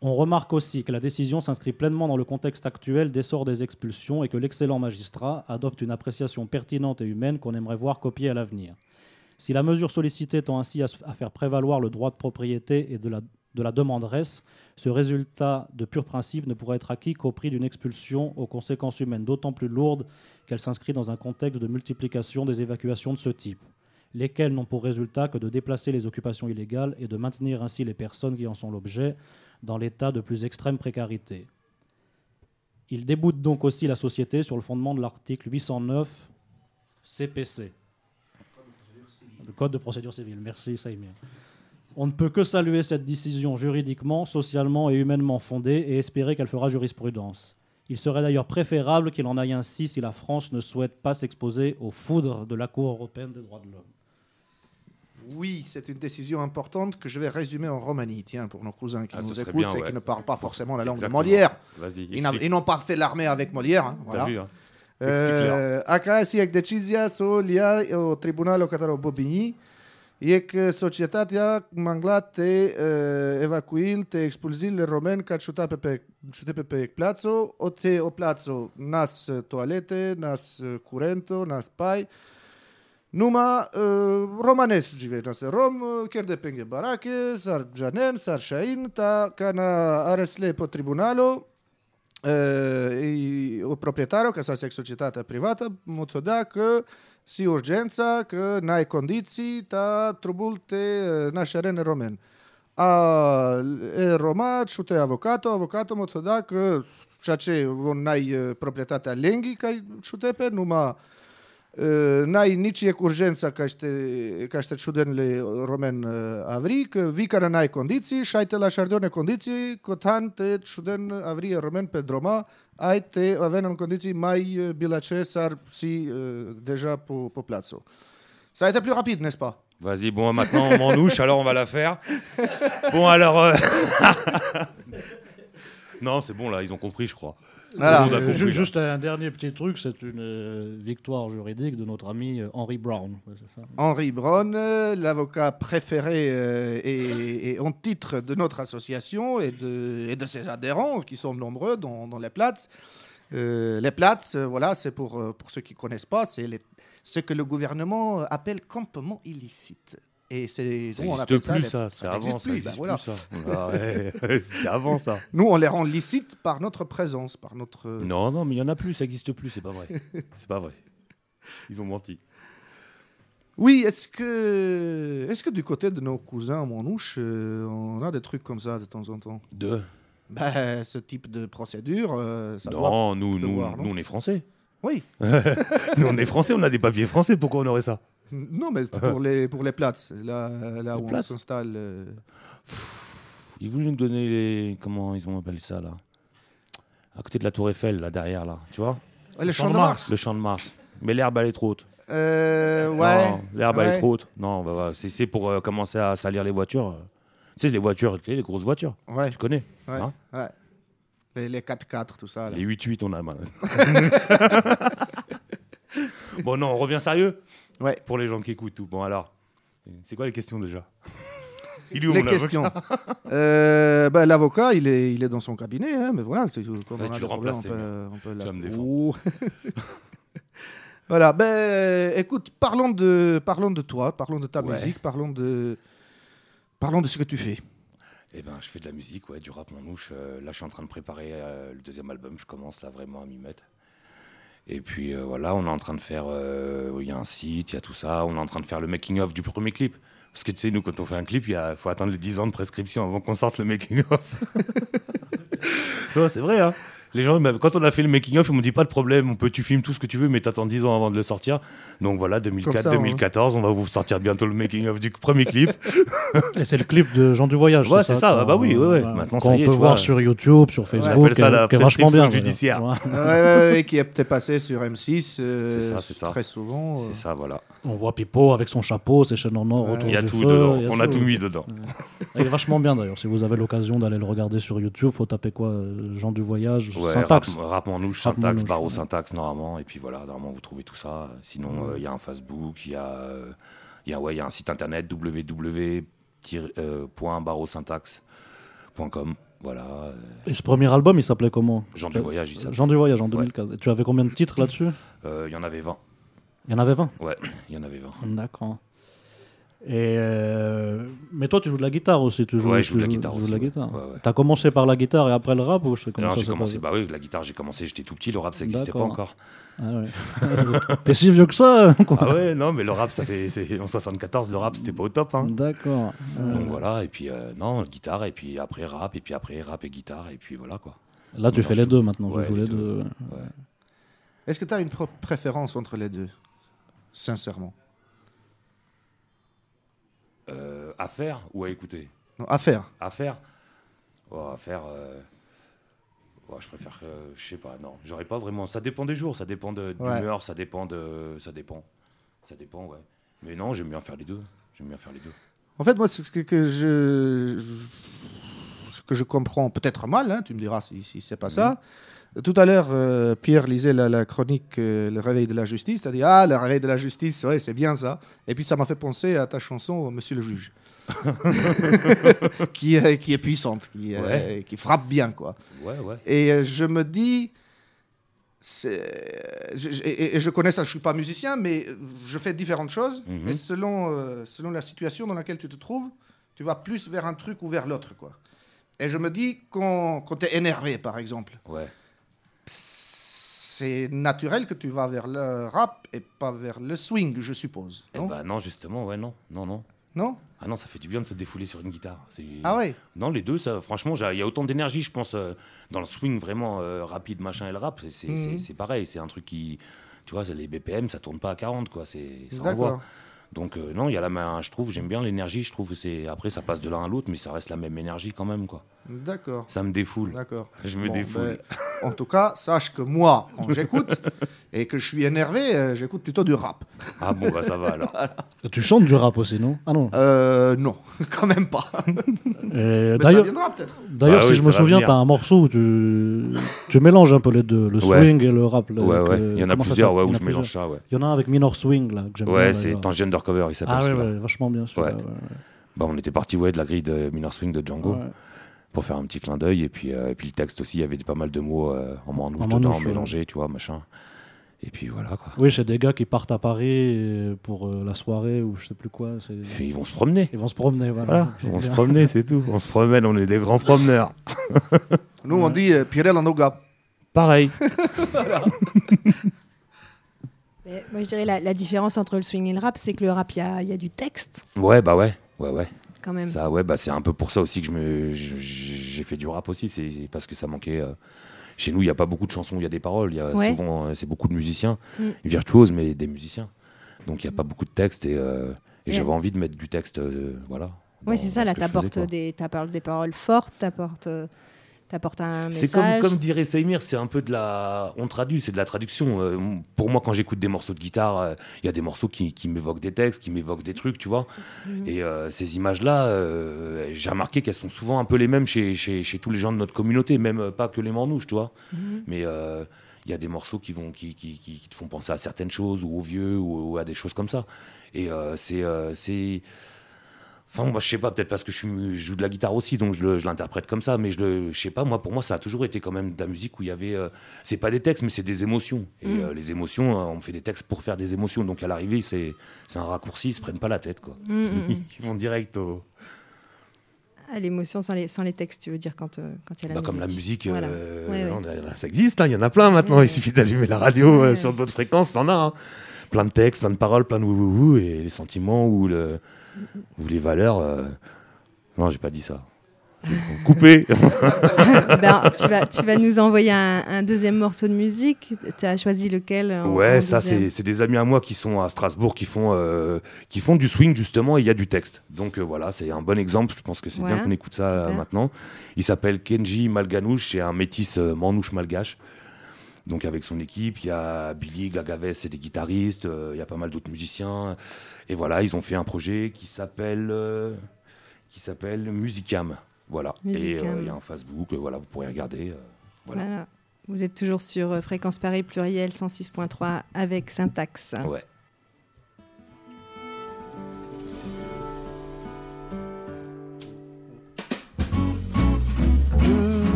On remarque aussi que la décision s'inscrit pleinement dans le contexte actuel d'essor des expulsions et que l'excellent magistrat adopte une appréciation pertinente et humaine qu'on aimerait voir copiée à l'avenir. Si la mesure sollicitée tend ainsi à, faire prévaloir le droit de propriété et de la, de la demanderesse, ce résultat de pur principe ne pourrait être acquis qu'au prix d'une expulsion aux conséquences humaines d'autant plus lourdes qu'elle s'inscrit dans un contexte de multiplication des évacuations de ce type, lesquelles n'ont pour résultat que de déplacer les occupations illégales et de maintenir ainsi les personnes qui en sont l'objet dans l'état de plus extrême précarité. Il déboute donc aussi la société sur le fondement de l'article 809 CPC. Le Code de procédure civile. Merci, Saïmir. On ne peut que saluer cette décision juridiquement, socialement et humainement fondée et espérer qu'elle fera jurisprudence. Il serait d'ailleurs préférable qu'il en aille ainsi si la France ne souhaite pas s'exposer aux foudres de la Cour européenne des droits de l'homme. Oui, c'est une décision importante que je vais résumer en Romanie, tiens, pour nos cousins qui Ah, nous écoutent bien, et ouais. qui ne parlent pas forcément la langue Exactement. de Molière. Ils n'ont pas fait l'armée avec Molière. hein, voilà. vu, hein Euh, Aka si ek decizia lia o tribunalo kataro bobini, ek societatea mangla te uh, evacuil, te expulzil le romen ca ciuta pe pe, ciute pe pe plazo, o te o plazo nas toalete, nas curento, nas pai, Numa uh, romanes žive na se Rom, uh, kjer de penge barake, sar Janen, sar Shain, ta kana aresle po tribunalo, uh, i, o proprietario, ca sa se societatea privată, mu to da că si urgența, că n-ai condiții, ta trubul te uh, nașeren romen. A e Roma, șute avocato, avocato mu to da că ceea ce n-ai uh, proprietatea lenghi, ca șute pe numai Uh, n-ai nici e urgența ca šte, ca šte čudenle romen uh, avri, că vi care n-ai condiții și ai te la șardione condiții, cotan te čuden avri romen pe droma, ai te aven în condiții mai uh, bilace s-ar si uh, deja po, po plațo. Ça a été plus rapide, n'est-ce pas Vas-y, bon, maintenant on m'enouche, alors on va la faire. Bon, alors. euh, [laughs] non, c'est bon, là, ils ont compris, je crois. Tout le monde a Euh, compris, ju- là. juste un dernier petit truc, c'est une euh, victoire juridique de notre ami euh, Henry Brown. Ouais, ça. Braun, euh, l'avocat préféré euh, et, et en titre de notre association et de, et de ses adhérents, qui sont nombreux dans, dans les places. Euh, les places, euh, voilà, c'est pour, euh, pour ceux qui ne connaissent pas, c'est les- ce que le gouvernement appelle campement illicite. Et c'est Ça nous, n'existe plus, ça. C'était avant, n'existe ça ça. Ah c'était [laughs] avant, ça. Nous, on les rend licites par notre présence, par notre. Non, non, mais il y en a plus, ça existe plus, c'est pas vrai. C'est pas vrai. Ils ont menti. Oui, est-ce que, est-ce que du côté de nos cousins en Manouche, euh, on a des trucs comme ça de temps en temps? De Ben, ce type de procédure, euh, ça doit Non, nous, nous, devoir, non? nous, on est français. Oui. [laughs] nous, on est français, on a des papiers français, pourquoi on aurait ça? Non, mais [laughs] pour les, pour les plates, là, là Les où on s'installe. euh, Ils voulaient nous donner les. Comment ils ont appelé ça, là? À côté de la Tour Eiffel, là, derrière, là. Tu vois? Le champ de Mars. Le champ de Mars. Mais l'herbe, elle est trop haute. Euh, ouais. Non, l'herbe, elle Ouais. est trop haute. Non, bah, bah, c'est c'est pour euh, commencer à salir les voitures. Tu sais, les voitures, les grosses voitures. Ouais. Tu connais Ouais. hein? ouais. Les, les 4x4, tout ça. là. Les 8-8, on a mal. [laughs] bon, non, on revient sérieux Ouais. Pour les gens qui écoutent tout. Bon, alors, c'est quoi les questions déjà [laughs] Il est où Les questions. [laughs] Euh, ben, L'avocat, il est, il est dans son cabinet, hein, mais voilà, c'est, quand Ouais, on a tu le problèmes, remplaces, on peut, peut la- me défendre. Ouh. [laughs] voilà, ben, écoute, parlons de, parlons de toi, parlons de ta Ouais. musique, parlons de, parlons de ce que tu fais. Eh ben, je fais de la musique, ouais, du rap manouche. Euh, là, je suis en train de préparer euh, le deuxième album. Je commence là vraiment à m'y mettre. Et puis euh, voilà, on est en train de faire. euh, Il y a un site, il y a tout ça. On est en train de faire le making-of du premier clip. Parce que tu sais, nous, quand on fait un clip, il faut attendre les 10 ans de prescription avant qu'on sorte le making-of. [laughs] C'est vrai, hein Les gens, même quand on a fait le making of, ils m'ont dit pas de problème, on peut tu filmes tout ce que tu veux, mais t'attends 10 ans avant de le sortir. Donc voilà, 2004, ça, 2014, on va vous sortir bientôt le making of du premier clip. [laughs] Et c'est le clip de Jean du Voyage. Ouais, c'est ça, qu'on- bah oui, ouais, ouais. Maintenant, qu'on ça y est, peut tu voir vois. sur YouTube, sur On Facebook, appelle ça qui est- la qui est vachement bien. judiciaire. Ouais. Ouais, ouais, ouais, qui est peut-être passé sur M6 euh, C'est ça, c'est ça. très souvent. euh. C'est ça, voilà. On voit Pipo avec son chapeau, ses chaînes en or Ouais. autour Il y a du tout feu, On a tout mis dedans. Il est vachement bien d'ailleurs. Si vous avez l'occasion d'aller le regarder sur YouTube, faut taper quoi euh, Jean du Voyage, Ouais, syntaxe. rap, manouche, Rap manouche, barreau ouais. syntaxe normalement, et puis voilà, normalement vous trouvez tout ça. Sinon, euh, il y a un Facebook, il y a, euh, y a, y a un site internet www.barreausyntaxe.com. Voilà. euh, Et ce premier album, il s'appelait comment? Jean du Voyage, il. Jean du Voyage en Ouais. 2004. Et tu avais combien de titres là-dessus? Euh, Il y en avait 20. Il y en avait 20 Ouais, il y en avait 20. D'accord. Et euh, Mais toi, tu joues de la guitare aussi. Tu joues, Ouais, je joue de la joues- guitare aussi, ouais. Ouais, ouais. T'as commencé par la guitare et après le rap ou comment Non, j'ai commencé, bah oui, la guitare, j'ai commencé, j'étais tout petit, le rap ça n'existait pas encore. Ah ouais. [laughs] T'es si vieux que ça quoi. Ah ouais, non, mais le rap, ça fait, en 74, le rap, c'était pas au top. Hein. D'accord. Euh, Donc voilà, et puis euh, non, guitare, et puis après rap, et puis après rap et guitare, et puis voilà quoi. Là, tu fais les deux maintenant. Ouais, tu joues les, deux. deux. ouais. Ouais. Est-ce que tu as une préférence entre les deux? Sincèrement. Euh, à faire ou à écouter? Non, à faire. À faire? Oh, À faire. euh, ouais, je préfère. euh, je sais pas, non. J'aurais pas vraiment. Ça dépend des jours, ça dépend de Ouais. d'humeur, ça dépend de. Ça dépend. Ça dépend, ouais. Mais non, j'aime bien faire les deux. J'aime bien faire les deux. En fait, moi, ce que, que je, ce que je comprends peut-être mal, hein, tu me diras si, si c'est pas ça. Tout à l'heure, euh, Pierre lisait la, la chronique euh, Le réveil de la justice. Tu as dit Ah, le réveil de la justice, ouais, c'est bien ça. Et puis ça m'a fait penser à ta chanson Monsieur le juge, [laughs] [laughs] qui, est, qui est puissante, qui, euh, Ouais. qui frappe bien. quoi. Ouais, ouais. Et euh, je me dis, je, je- et, je connais ça, je suis pas musicien, mais je fais différentes choses. Mhm. Et selon, euh, selon la situation dans laquelle tu te trouves, tu vas plus vers un truc ou vers l'autre. quoi. Et je me dis, quand, quand tu es énervé, par exemple, Ouais. C'est naturel que tu vas vers le rap et pas vers le swing, je suppose. Eh Non, bah non, justement, ouais, non. Non, non. non Ah non, ça fait du bien de se défouler sur une guitare. C'est- Ah ouais Non, les deux, ça, franchement, il y a autant d'énergie, je pense, euh, dans le swing vraiment euh, rapide, machin, et le rap. c'est- Mhm. c'est- pareil, c'est un truc qui. Tu vois, c'est les BPM, ça tourne pas à 40, quoi. C'est ça D'accord. envoie. Donc, euh, non, il y a la main, je trouve, j'aime bien l'énergie, je trouve que c'est. Après, ça passe de l'un à l'autre, mais ça reste la même énergie quand même, quoi. D'accord. Ça me défoule. D'accord. Je me Bon, défoule. ben, en tout cas, sache que moi, quand j'écoute [laughs] et que je suis énervé, euh, j'écoute plutôt du rap. Ah bon, bah ça va alors. Tu chantes du rap aussi, non? Ah non. Euh, non, [laughs] quand même pas. Ça D'ailleurs, d'ailleurs, Bah si oui, je me souviens, t'as un morceau où tu, tu mélanges un peu les deux, le Ouais. swing et le rap. Ouais, ouais. que- Il y en a plusieurs, ouais, où je mélange ça, ouais. Il y en a un avec Minor Swing là que j'aime bien. Ouais, c'est. Tangent Undercover, il s'appelle Ah ouais, vachement bien celui-là. Ouais. ouais, ouais. Bah, on était parti ouais, de la grille de Minor Swing de Django Ouais. pour faire un petit clin d'œil. Et puis, euh, et puis le texte aussi, il y avait pas mal de mots euh, en manouche En dedans, manouche, ouais. mélangés, tu vois, machin. Et puis voilà, quoi. Oui, c'est des gars qui partent à Paris euh, pour euh, la soirée ou je sais plus quoi. ils vont se promener. Ils vont se promener, voilà. Voilà, on se promener, c'est tout. On se promène, on est des grands promeneurs. Nous, on dit euh, Pirel en. Pareil. [laughs] Mais moi, je dirais la, la différence entre le swing et le rap, c'est que le rap, il y y a du texte, Ouais, bah ouais, ouais, ouais. quand même. Ça, ouais, bah c'est un peu pour ça aussi que je me, je- j'ai fait du rap aussi. C'est parce que ça manquait. euh, Chez nous, il n'y a pas beaucoup de chansons, il y a des paroles. Y a Ouais. souvent, euh, c'est beaucoup de musiciens, Mm. virtuoses, mais des musiciens. Donc il n'y a pas beaucoup de textes et, euh, et j'avais envie de mettre du texte, euh, voilà. Oui, dans- c'est ça, là, t'apportes des, des paroles fortes, t'apportes, t'apportes un C'est comme, message. comme dirait Saïmir, c'est un peu de la. On traduit, c'est de la traduction. Euh, pour moi, quand j'écoute des morceaux de guitare, euh, il y a des morceaux qui, qui m'évoquent des textes, qui m'évoquent des trucs, tu vois. Mhm. Et euh, ces images-là, j'ai remarqué qu'elles sont souvent un peu les mêmes chez, chez, chez tous les gens de notre communauté, même pas que les Manouches, tu vois. Mhm. Mais il y a des morceaux qui, vont, qui, qui, te font penser à certaines choses, ou aux vieux, ou, ou à des choses comme ça. Et c'est. Enfin, moi, je sais pas, peut-être parce que je, suis- je joue de la guitare aussi, donc je, l'interprète comme ça, mais je le, je sais pas, moi, pour moi, ça a toujours été quand même de la musique où il y avait, euh, c'est pas des textes, mais c'est des émotions. Et Mm. euh, les émotions, euh, on fait des textes pour faire des émotions, donc à l'arrivée, c'est, c'est un raccourci, ils se prennent pas la tête, quoi. Mm, mm, [laughs] ils vont direct au. Ah, l'émotion sans les, sans les textes, tu veux dire, quand euh, quand il y a la Bah, musique. comme la musique, Voilà. Ouais, ouais. on a- ça existe, hein, il y en a plein maintenant, il suffit d'allumer la radio sur d'autres fréquences, t'en as. hein. Plein de textes, plein de paroles, plein de wouhouhou, et les sentiments ou, le, ou les valeurs. euh, Non, j'ai pas dit ça. Coupé. [laughs] Ben, tu, vas, tu vas nous envoyer un, un deuxième morceau de musique. Tu as choisi lequel en- Ouais, en ça c'est des amis à moi qui sont à Strasbourg, qui font euh, qui font du swing justement et il y a du texte. Donc euh, voilà, c'est un bon exemple. Je pense que c'est bien qu'on écoute ça euh, super. maintenant. Il s'appelle Kenji Malganouche, c'est un métis manouche malgache. Donc avec son équipe, il y a Billy Gagaves, c'est des guitaristes, euh, il y a pas mal d'autres musiciens. Et voilà, ils ont fait un projet qui s'appelle euh, qui s'appelle Musicam. Voilà. Et Musicam. euh, il y a un Facebook, euh, voilà, vous pourrez regarder. euh, voilà. Voilà. Vous êtes toujours sur euh, Fréquence Paris Pluriel 106.3 avec Syntaxe. Ouais.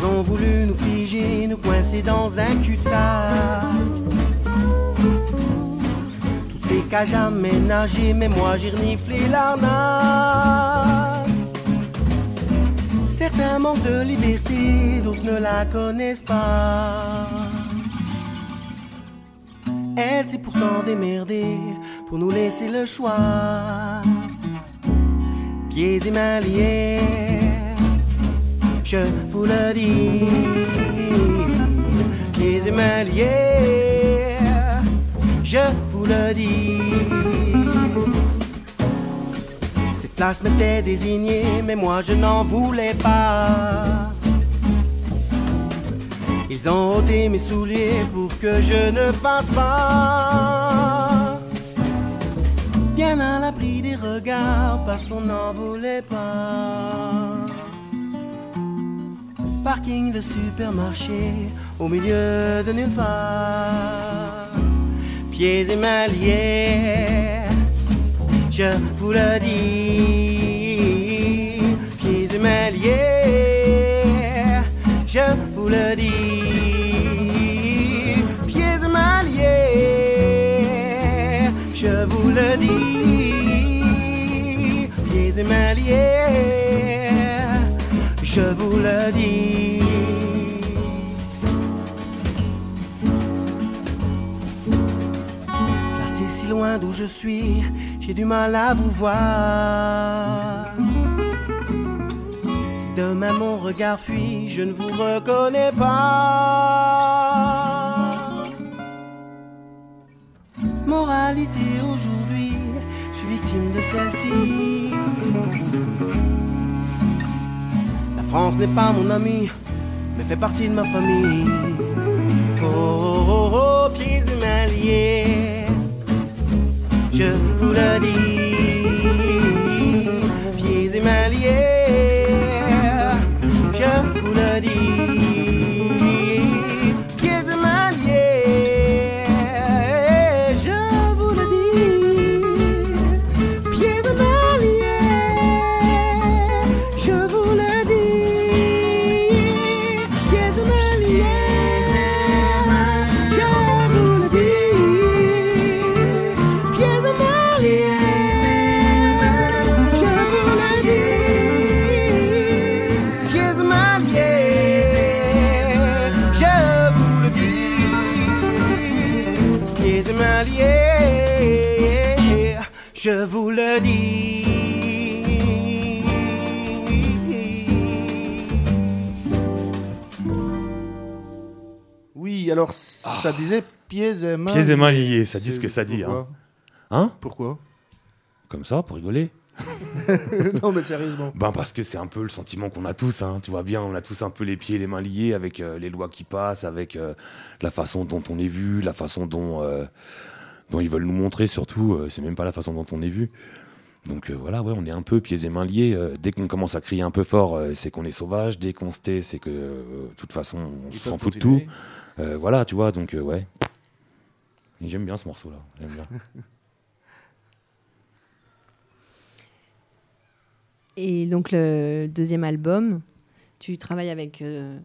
Ils ont voulu nous figer, nous coincer dans un cul-de-sac. Toutes ces cages aménagées, mais moi j'ai reniflé l'arnaque. Certains manquent de liberté, d'autres ne la connaissent pas. Elle s'est pourtant démerdée pour nous laisser le choix. Pieds et mains liés, je vous le dis. Mains liés, je vous le dis. Cette place m'était désignée, mais moi je n'en voulais pas. Ils ont ôté mes souliers pour que je ne passe pas. Bien à l'abri des regards parce qu'on n'en voulait pas. Parking de supermarché au milieu de nulle part. Pieds et mains je vous le dis. Pieds et mains je vous le dis. Pieds et mains liés, je vous le dis. Pieds et mains je vous le dis. Placé si loin d'où je suis, j'ai du mal à vous voir. Si demain mon regard fuit, je ne vous reconnais pas. Moralité aujourd'hui, je suis victime de celle-ci. France n'est pas mon ami, mais fait partie de ma famille. Oh, oh, oh, oh, pieds et mains liés, je vous le dis. Ça disait pieds et mains. Ah. Pieds et mains liés, ça dit ce que ça dit. Hein, Pourquoi Hein Pourquoi Comme ça, pour rigoler. [laughs] Non, mais sérieusement. Ben parce que c'est un peu le sentiment qu'on a tous, hein. tu vois bien, on a tous un peu les pieds et les mains liés avec euh, les lois qui passent, avec euh, la façon dont on est vu, la façon dont, euh, dont ils veulent nous montrer surtout, c'est même pas la façon dont on est vu. Donc voilà, ouais, on est un peu pieds et mains liés. dès qu'on commence à crier un peu fort, c'est qu'on est sauvage. Dès qu'on se tait, c'est que de toute façon, on s'en fout de tout. Euh, voilà, tu vois, donc euh, ouais. J'aime bien ce morceau-là. J'aime bien. [laughs] Et donc le deuxième album, tu travailles avec. euh,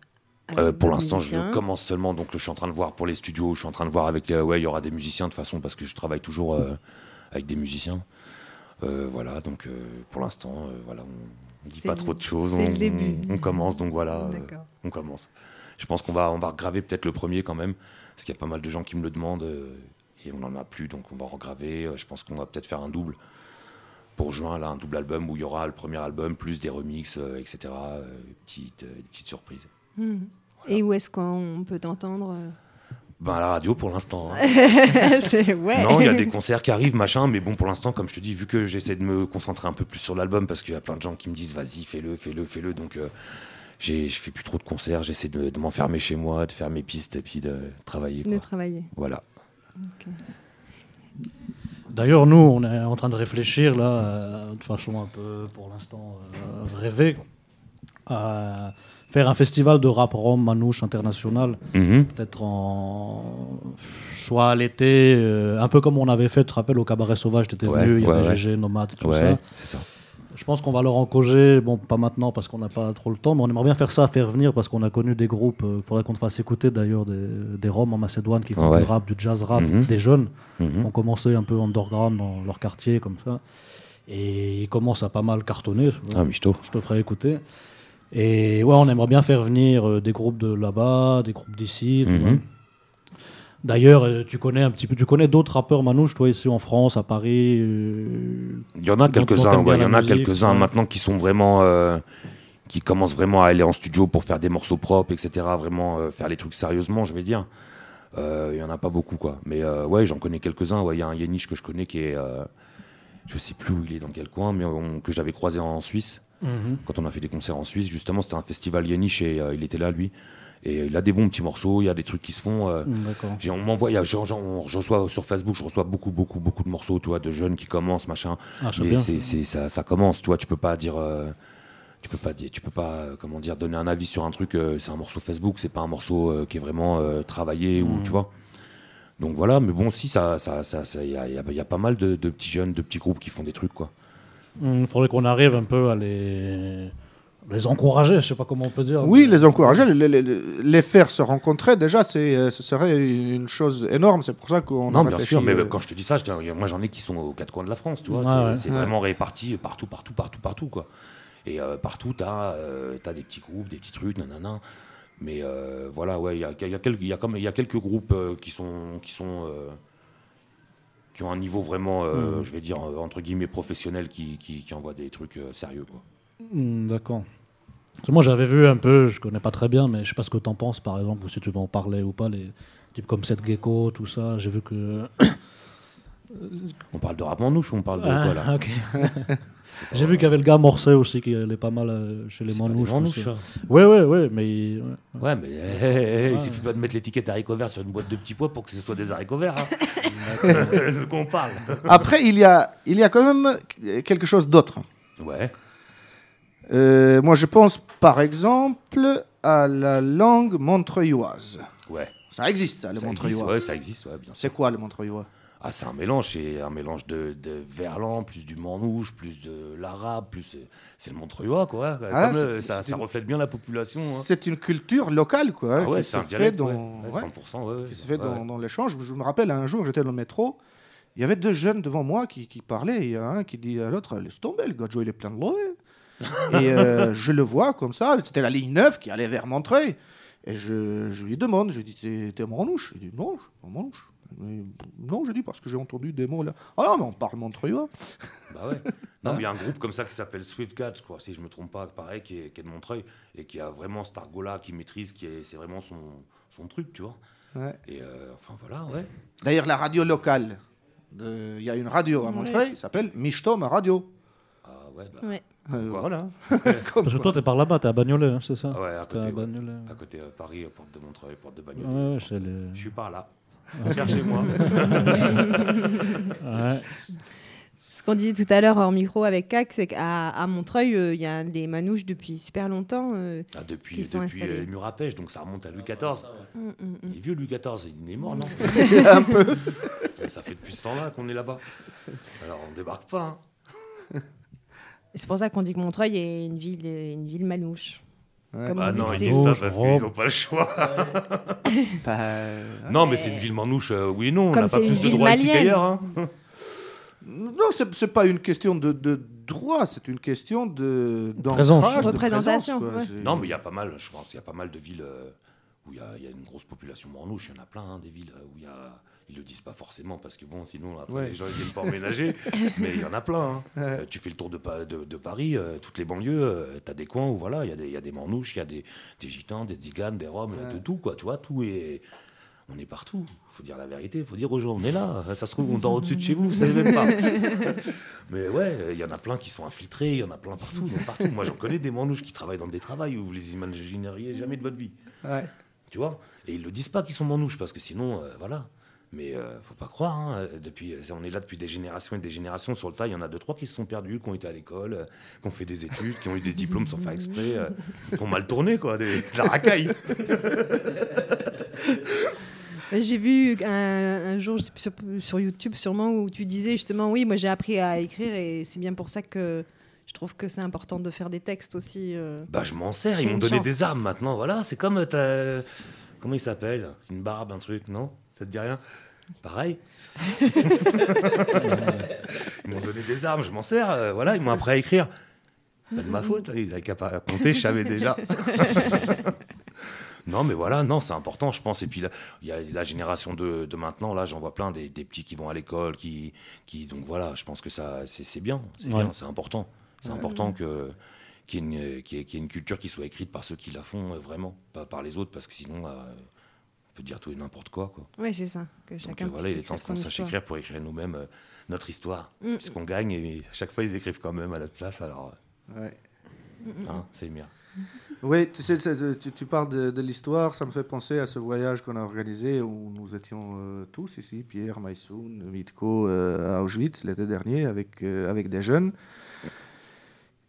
avec pour l'instant, je commence seulement, donc je suis en train de voir pour les studios, je suis en train de voir avec les. Ouais, il y aura des musiciens de toute façon, parce que je travaille toujours avec des musiciens. Voilà, donc pour l'instant, voilà, On dit C'est pas le- trop de choses. On, le début. on commence, donc voilà. on commence. Je pense qu'on va, on va regraver peut-être le premier quand même, parce qu'il y a pas mal de gens qui me le demandent euh, et on n'en a plus, donc on va regraver. Euh, Je pense qu'on va peut-être faire un double pour juin, là, un double album où il y aura le premier album plus des remixes, euh, etc. petites, euh, petites surprises. Mhm. Et où est-ce qu'on peut t'entendre Ben à la radio pour l'instant. hein. [laughs] Ouais. Non, il y a des concerts qui arrivent, machin, mais bon, pour l'instant, comme je te dis, vu que j'essaie de me concentrer un peu plus sur l'album, parce qu'il y a plein de gens qui me disent, vas-y, fais-le, fais-le, fais-le, donc euh, je fais plus trop de concerts, j'essaie de, de m'enfermer chez moi, de faire mes pistes et puis de travailler. De quoi. travailler. Voilà. D'ailleurs, nous, on est en train de réfléchir, là, euh, de façon un peu, pour l'instant, euh, rêvée, à faire un festival de rap rome manouche international. Mhm. Peut-être en. soit à l'été, euh, un peu comme on avait fait, tu te rappelles, au Cabaret Sauvage, tu étais Ouais, venu, il y ouais, avait ouais. GG, Nomade, tout Ouais, ça. c'est ça. Je pense qu'on va leur encoger, bon, pas maintenant parce qu'on n'a pas trop le temps, mais on aimerait bien faire ça, faire venir parce qu'on a connu des groupes. Il faudrait qu'on te fasse écouter d'ailleurs des, des Roms en Macédoine qui font Ouais. du rap, du jazz rap, Mhm. des jeunes Mhm. qui ont commencé un peu underground dans leur quartier comme ça. Et ils commencent à pas mal cartonner. Ah, michto. Je te ferai écouter. Et ouais, on aimerait bien faire venir euh, des groupes de là-bas, des groupes d'ici. D'ailleurs, euh, tu connais un petit peu, tu connais d'autres rappeurs manouches, toi ici en France, à Paris. euh, Il y en a quelques-uns, ouais, il y en a quelques-uns ouais. maintenant qui sont vraiment. euh, qui commencent vraiment à aller en studio pour faire des morceaux propres, etc. Vraiment euh, faire les trucs sérieusement, je vais dire. Il y en a pas beaucoup, quoi. Mais ouais, j'en connais quelques-uns. Ouais, Il y a un Yeniche que je connais qui est. je sais plus où il est, dans quel coin, mais on- que j'avais croisé en Suisse. Mhm. Quand on a fait des concerts en Suisse, justement, c'était un festival Yeniche et euh, il était là, lui. Et il a des bons petits morceaux, il y a des trucs qui se font. euh, Mm, on m'envoie, je reçois sur Facebook, je reçois beaucoup, beaucoup, beaucoup de morceaux, tu vois, de jeunes qui commencent, machin. Ah, Mais c'est, c'est- ça, ça commence, tu vois, tu peux pas dire, euh, tu peux pas dire, tu peux pas, euh, comment dire, donner un avis sur un truc. c'est un morceau Facebook, c'est pas un morceau qui est vraiment travaillé ou Mm. tu vois. Donc voilà, mais bon, si ça, ça, ça, y y il y a pas mal de, de petits jeunes, de petits groupes qui font des trucs, quoi. Il faudrait qu'on arrive un peu à les, les encourager, je sais pas comment on peut dire. Oui, les encourager, les, les- les faire se rencontrer, déjà, c'est, euh, ce serait une chose énorme. C'est pour ça qu'on a Non, bien réfléchi, sûr, mais euh, quand je te dis ça, je dis, moi j'en ai qui sont aux quatre coins de la France, tu vois. C'est ouais. c'est Ouais. vraiment réparti partout, partout, partout, partout, quoi. Et euh, partout, tu as, des petits groupes, des petits trucs, nanana. Mais euh, voilà, ouais, il y a, y, a y, a comme- il y a quelques groupes euh, qui sont. Qui sont euh, qui ont un niveau vraiment, euh, Mhm. je vais dire, euh, entre guillemets, professionnel, qui, qui, qui envoient des trucs euh, sérieux, quoi. Hmm, D'accord. Moi, j'avais vu un peu, je connais pas très bien, mais je sais pas ce que t'en penses, par exemple, ou si tu veux en parler ou pas, les types comme Seth Gecko, tout ça. J'ai vu que. On parle de rap en nouche ou on parle de Ah, quoi, là ok. [laughs] C'est ça, J'ai vu qu'il y avait le gars Morcé aussi qui allait pas mal euh, chez les manouches. manouches, ça. Ouais, ouais, ouais, mais. ouais. Ouais, mais eh, [laughs] eh, il suffit pas de mettre l'étiquette haricots verts sur une boîte de petits pois pour que ce soit des haricots verts. Hein. [laughs] de quoi on parle Après, il y, a, il y a quand même quelque chose d'autre. Ouais. Euh, moi, je pense par exemple à la langue montreuilloise. Ouais. Ça existe, ça, le Ça existe, montreuillois. ouais, ça existe, ouais, bien sûr. C'est quoi le montreuillois? Ah, c'est un mélange, c'est un mélange de, de verlan, plus du manouche, plus de l'arabe, plus. euh, C'est le montreuillois, quoi. Ah, Comme, c'est- euh, ça, c'est ça une- reflète bien la population. hein. C'est une culture locale, quoi, Ah ouais, qui c'est se fait dans, ouais. Ouais, ouais, 100%, ouais, qui se fait dans, l'échange. Je me rappelle un jour, j'étais dans le métro, il y avait deux jeunes devant moi qui, qui parlaient. Il y a un qui dit à l'autre Laisse tomber, le gadjo, il est plein de l'eau. [laughs] Et euh, je le vois comme ça, c'était la ligne 9 qui allait vers Montreuil. Et je, je lui demande, je lui dis T'es t'es Manouche? Il dit Non, je suis pas Manouche. Mais Non, je dis parce que j'ai entendu des mots là. Ah non, mais on parle Montreuillois. Bah ouais. Non, mais il y a un groupe comme ça qui s'appelle Swift Cat, je crois, si je me trompe pas, pareil, qui est, qui est de Montreuil, et qui a vraiment cet argot-là, qui maîtrise, qui est, c'est vraiment son, son truc, tu vois. Ouais. Et euh, enfin voilà, ouais. D'ailleurs, la radio locale, il y a une radio à Ouais. Montreuil, qui s'appelle Michtom Radio. Ah ouais, bah, Ouais. Euh, Quoi voilà. [laughs] [laughs] Parce que toi, t'es par là-bas, t'es à Bagnolet, hein, c'est ça Ah ouais, à T'es à côté, ouais. À côté euh, Paris, euh, porte de Montreuil, porte de Ouais, Bagnolet. ouais, c'est les- Je suis par là. [laughs] Cherchez-moi. [laughs] Ouais. Ce qu'on disait tout à l'heure en micro avec CAC, c'est qu'à à Montreuil, euh, il y a des manouches depuis super longtemps. euh, Ah, depuis qui sont depuis installés. euh, les murs à pêche, donc ça remonte à Louis XIV. Mm, mm, mm. Il est vieux Louis XIV, il est mort, non [laughs] Un peu. Ça fait depuis ce temps-là qu'on est là-bas. Alors on débarque pas. hein. C'est pour ça qu'on dit que Montreuil est une ville, une ville manouche. Comme Ah on non, ils disent ça Manouche, parce qu'ils n'ont pas le choix. [laughs] Bah, [laughs] non, mais c'est une ville manouche, euh, oui et non. On Comme n'a pas plus de droits ici qu'ailleurs. hein. [laughs] Non, c'est c'est pas une question de, de droit, c'est une question de Présence. d'ancrage, de Représentation, présence, ouais. Non, mais il y a pas mal, je pense, il y a pas mal de villes euh, où il y, a- il y a une grosse population mornouche. Il y en a plein, hein, des villes euh, où il y a. Ils le disent pas forcément parce que bon, sinon après Ouais. les gens ils viennent pas emménager. [laughs] mais il y en a plein. hein. Ouais. Euh, tu fais le tour de, de, de Paris, euh, toutes les banlieues, tu as des coins où voilà, il y, a des- il y a des mornouches, il y a des, des gitans, des tziganes, des roms, Ouais. de tout quoi. Tu vois, tout est. On est partout. faut dire la vérité. faut dire aux gens, on est là. Ça se trouve, on dort au-dessus de chez vous, vous savez même pas. [laughs] Mais ouais, il y en a plein qui sont infiltrés, il y en a plein partout. partout. Moi, j'en connais des mornouches qui travaillent dans des travails où vous les imagineriez jamais de votre vie. Ouais. Tu vois? Et ils le disent pas qu'ils sont mornouches parce que sinon, euh, voilà. Mais euh, faut pas croire. hein, euh, Depuis, on est là depuis des générations et des générations sur le tas. Il y en a deux trois qui se sont perdus, qui ont été à l'école, euh, qui ont fait des études, qui ont eu des diplômes sans faire exprès, euh, qui ont mal tourné quoi, des, de [laughs] la racaille. J'ai vu un, un jour je sais plus, sur, sur YouTube sûrement où tu disais justement oui moi j'ai appris à écrire et c'est bien pour ça que je trouve que c'est important de faire des textes aussi. euh. Bah, je m'en sers. Ils m'ont donné chance. des armes maintenant. Voilà, c'est comme euh, comment il s'appelle? Une barbe, un truc, non? Ça te dit rien? Pareil. ils m'ont donné des armes, je m'en sers. euh, voilà, ils m'ont appris à écrire. Pas de ma faute, ils n'avaient qu'à pas compter, je savais déjà. [laughs] non, mais voilà, non, c'est important, je pense. Et puis, là, il y a la génération de, de maintenant, là, j'en vois plein, des, des petits qui vont à l'école, qui, qui. Donc voilà, je pense que ça, c'est c'est bien, c'est Ouais. bien, c'est important. C'est Ouais. important que qu'il y, ait une- qu'il y ait- qu'il y ait une culture qui soit écrite par ceux qui la font euh, vraiment, pas par les autres, parce que sinon, euh, peut dire tout et n'importe quoi. quoi. Ouais c'est ça que Donc chacun euh, voilà, il est temps qu'on sache histoire. écrire pour écrire nous-mêmes euh, notre histoire. Mm. Puisqu'on gagne, et à chaque fois, ils écrivent quand même à notre place, alors euh, Ouais. hein, c'est bien. [laughs] Oui, tu, sais, tu, tu parles de, de l'histoire, ça me fait penser à ce voyage qu'on a organisé où nous étions euh, tous ici, Pierre, Maïsoun, Mitko, euh, à Auschwitz l'été dernier avec, euh, avec des jeunes.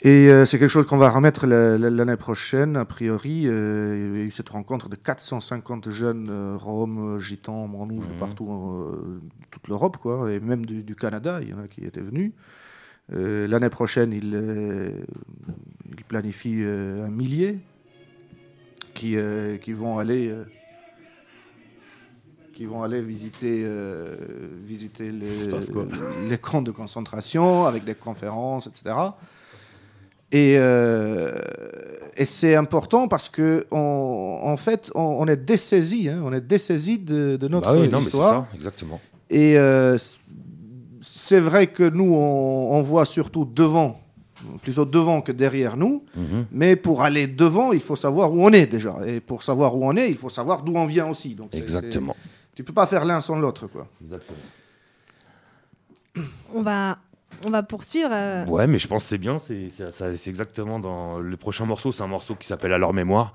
Et euh, c'est quelque chose qu'on va remettre la- la- l'année prochaine, a priori. Euh, il y a eu cette rencontre de 450 jeunes euh, roms, gitans, manouches de Mhm. partout, euh, toute l'Europe, quoi, et même du, du Canada, il y en a qui étaient venus. Euh, L'année prochaine, il, il planifie un millier qui, qui vont aller qui vont aller visiter euh, les camps de concentration avec des conférences, etc. Et, euh, et c'est important parce que on- en fait, on, on est dessaisi, hein, on est dessaisi de, de notre Bah oui, non, mais c'est histoire. ça, exactement. Et euh, c'est vrai que nous, on, on voit surtout devant, plutôt devant que derrière nous. Mhm. Mais pour aller devant, il faut savoir où on est déjà. Et pour savoir où on est, il faut savoir d'où on vient aussi. Donc c'est- Exactement. c'est- Tu peux pas faire l'un sans l'autre, quoi. Exactement. On va on va poursuivre. euh, Ouais, mais je pense que c'est bien. C'est exactement dans le prochain morceau. C'est un morceau qui s'appelle À leur mémoire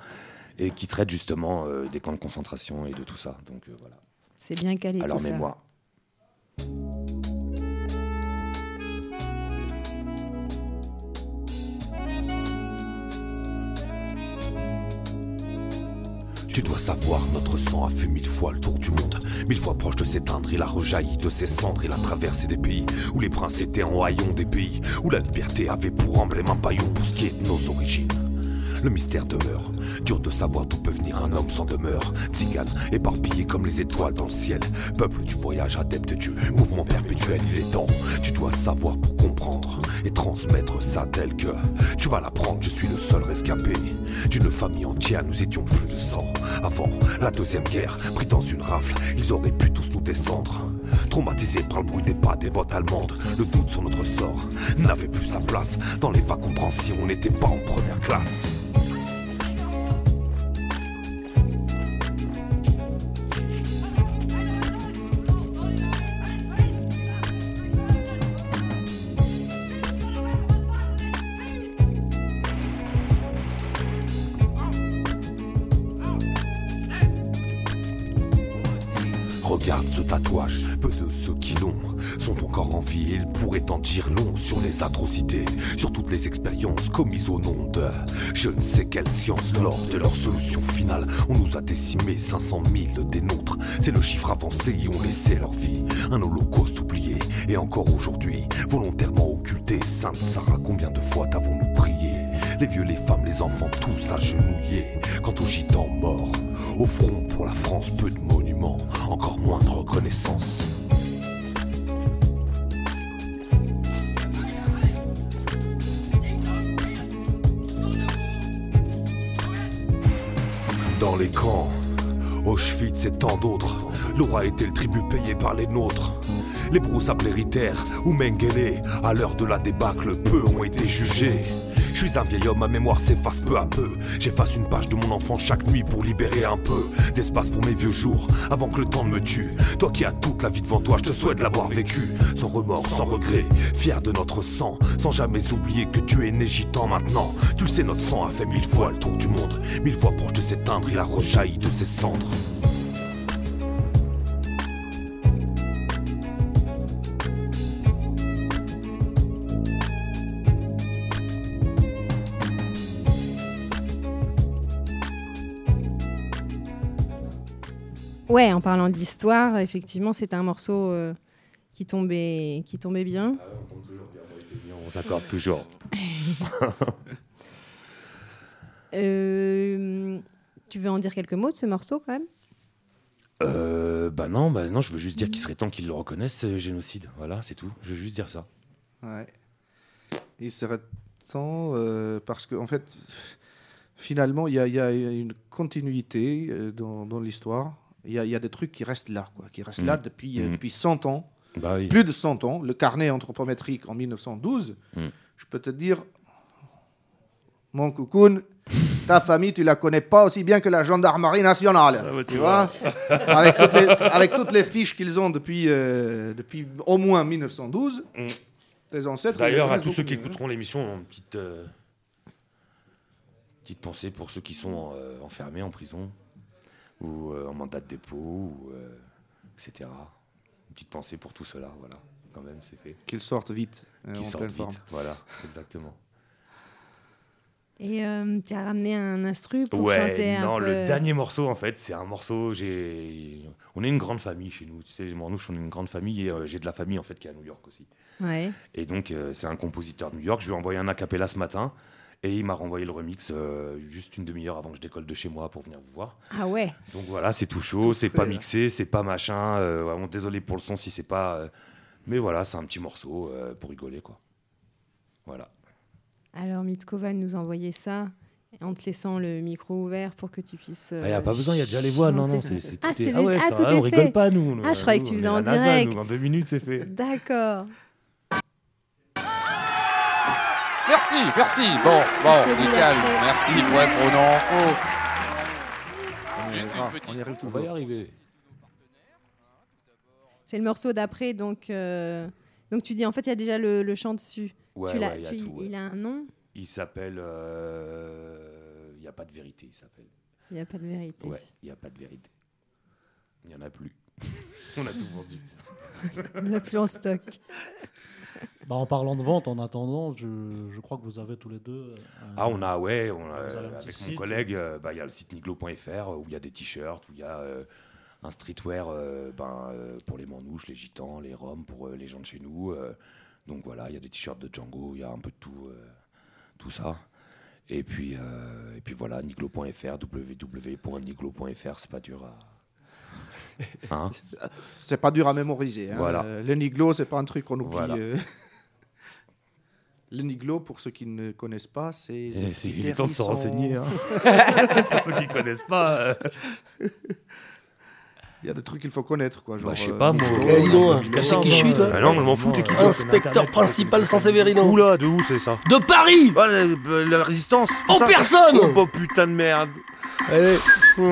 et qui traite justement euh, des camps de concentration et de tout ça. Donc euh, voilà. C'est bien calé À leur tout ça. Tu dois savoir, notre sang a fait mille fois le tour du monde. Mille fois proche de s'éteindre, il a rejailli de ses cendres. Il a traversé des pays où les princes étaient en haillons, des pays où la liberté avait pour emblème un paillon pour ce qui est de nos origines. Le mystère demeure, dur de savoir d'où peut venir un homme sans demeure. Tzigane, éparpillé comme les étoiles dans le ciel. Peuple du voyage, adepte du mouvement perpétuel, il est temps. Tu dois savoir pour et transmettre ça tel que tu vas l'apprendre. Je suis le seul rescapé d'une famille entière. Nous étions plus de 100 avant la deuxième guerre. Pris dans une rafle, ils auraient pu tous nous descendre. Traumatisés par le bruit des pas des bottes allemandes, le doute sur notre sort n'avait plus sa place. Dans les de Drancy, on n'était pas en première classe. Peu de ceux qui l'ont sont encore en vie ils pourraient en dire long sur les atrocités, sur toutes les expériences commises au nom de je ne sais quelle science. Lors de leur solution finale, on nous a décimé 500 000 des nôtres. C'est le chiffre avancé et ont laissé leur vie. Un holocauste oublié et encore aujourd'hui, volontairement occulté. Sainte Sarah, combien de fois t'avons-nous prié? Les vieux, les femmes, les enfants, tous agenouillés. Quant aux gitans morts, au front pour la France, peu de monuments, encore moins de reconnaissance. Dans les camps, Auschwitz et tant d'autres, l'aura été le tribut payé par les nôtres. Les broussables héritaires ou Mengele, à l'heure de la débâcle, peu ont été jugés. Je suis un vieil homme, ma mémoire s'efface peu à peu. J'efface une page de mon enfant chaque nuit pour libérer un peu d'espace pour mes vieux jours, avant que le temps ne me tue. Toi qui as toute la vie devant toi, je te souhaite l'avoir vécu, sans remords, sans regret, fier de notre sang, sans jamais oublier que tu es né gitan maintenant. Tu le sais, notre sang a fait mille fois le tour du monde, mille fois proche de s'éteindre, il a rejailli de ses cendres. Ouais, en parlant d'histoire, effectivement, c'est un morceau euh, qui, tombait, qui tombait bien. On s'accorde toujours. [laughs] Euh, tu veux en dire quelques mots de ce morceau quand même? Euh, bah non, bah non, je veux juste dire qu'il serait temps qu'ils le reconnaissent, ce génocide. Voilà, c'est tout. Je veux juste dire ça. Ouais. Il serait temps, euh, parce qu'en en fait, finalement, il y, a- il y a une continuité euh, dans, dans l'histoire. Il y, a- il y a des trucs qui restent là, quoi, qui restent Mm. là depuis, euh, Mm. depuis 100 ans. Bah oui. Plus de 100 ans. Le carnet anthropométrique en 1912, Mm. je peux te dire, mon coucoune, ta famille, tu la connais pas aussi bien que la gendarmerie nationale. bah, tu tu vois [laughs] avec, toutes les, avec toutes les fiches qu'ils ont depuis, euh, depuis au moins 1912. Mm. Tes ancêtres. D'ailleurs, à tous ceux qui mieux. écouteront l'émission, une petite, euh, petite pensée pour ceux qui sont euh, enfermés en prison ou euh, en mandat de dépôt, ou, euh, etc. Une petite pensée pour tout cela, voilà. Quand même, c'est fait. Qu'ils sortent vite, euh, Qu'ils en sortent vite, forme. voilà, exactement. Et euh, tu as ramené un instru pour ouais, chanter un non, peu. le dernier morceau, en fait, c'est un morceau. J'ai, on est une grande famille chez nous. Tu sais, les Mornouches, on est une grande famille et euh, j'ai de la famille en fait qui est à New York aussi. Ouais. Et donc, euh, c'est un compositeur de New York. Je lui ai envoyé un acapella ce matin et il m'a renvoyé le remix euh, juste une demi-heure avant que je décolle de chez moi pour venir vous voir. Ah ouais. Donc voilà, c'est tout chaud, c'est pas mixé, c'est pas machin. euh, vraiment désolé pour le son si c'est pas. euh, mais voilà, c'est un petit morceau euh, pour rigoler quoi. Voilà. Alors Mitko va nous envoyer ça en te laissant le micro ouvert pour que tu puisses. Il n'y a pas besoin, il y a déjà les voix. Non, non, c'est chanter. c'est Ah, tout. c'est est- Ah ouais, ah, ça, tout est on rigole fait. pas, nous. Ah, je croyais que tu faisais en direct. nous, en deux minutes, c'est fait. D'accord. Merci, merci. Bon, bon, nickel. Merci pour être au non faux. On y Juste arrivera, une petite- on y arrive On va y arriver. C'est le morceau d'après, donc. euh, Donc tu dis en fait il y a déjà le, le chant dessus. Ouais, tu l'as- ouais, il y a tu- tout, ouais. il a un nom? Il s'appelle. euh, Il n'y a pas de vérité, il s'appelle. Il n'y a pas de vérité. Ouais, il n'y a pas de vérité. Il n'y en a plus. [laughs] on a tout vendu. [laughs] Il n'y a plus en stock. [laughs] [laughs] Bah, en parlant de vente, en attendant, je, je crois que vous avez tous les deux. euh, Ah, on a, ouais, on a, petit avec mon site. collègue, euh, bah, il y a le site niglo.fr euh, où il y a des t-shirts, où il y a euh, un streetwear euh, ben, euh, pour les manouches, les gitans, les roms, pour euh, les gens de chez nous. euh. donc voilà, il y a des t-shirts de Django, il y a un peu de tout, euh, tout ça. Et puis, euh, et puis voilà, niglo.fr, www.niglo.fr, c'est pas dur à. [laughs] Hein [laughs] C'est pas dur à mémoriser. hein. Voilà. Euh, Le niglo, c'est pas un truc qu'on oublie. Voilà. euh. [laughs] Le niglo, pour ceux qui ne connaissent pas, c'est. Il est temps de se renseigner. hein. pour ceux qui connaissent pas. euh. Il y a des trucs qu'il faut connaître, quoi. Genre, Bah, je sais euh, pas, moi. donc, niglo, tu sais qui je suis, toi Ah non, mais je m'en fous, t'es qui toi Inspecteur principal sans Sévérino. Oula, de où c'est ça De Paris Ah, la, la résistance tout En personne Oh, bah, putain de merde Allez,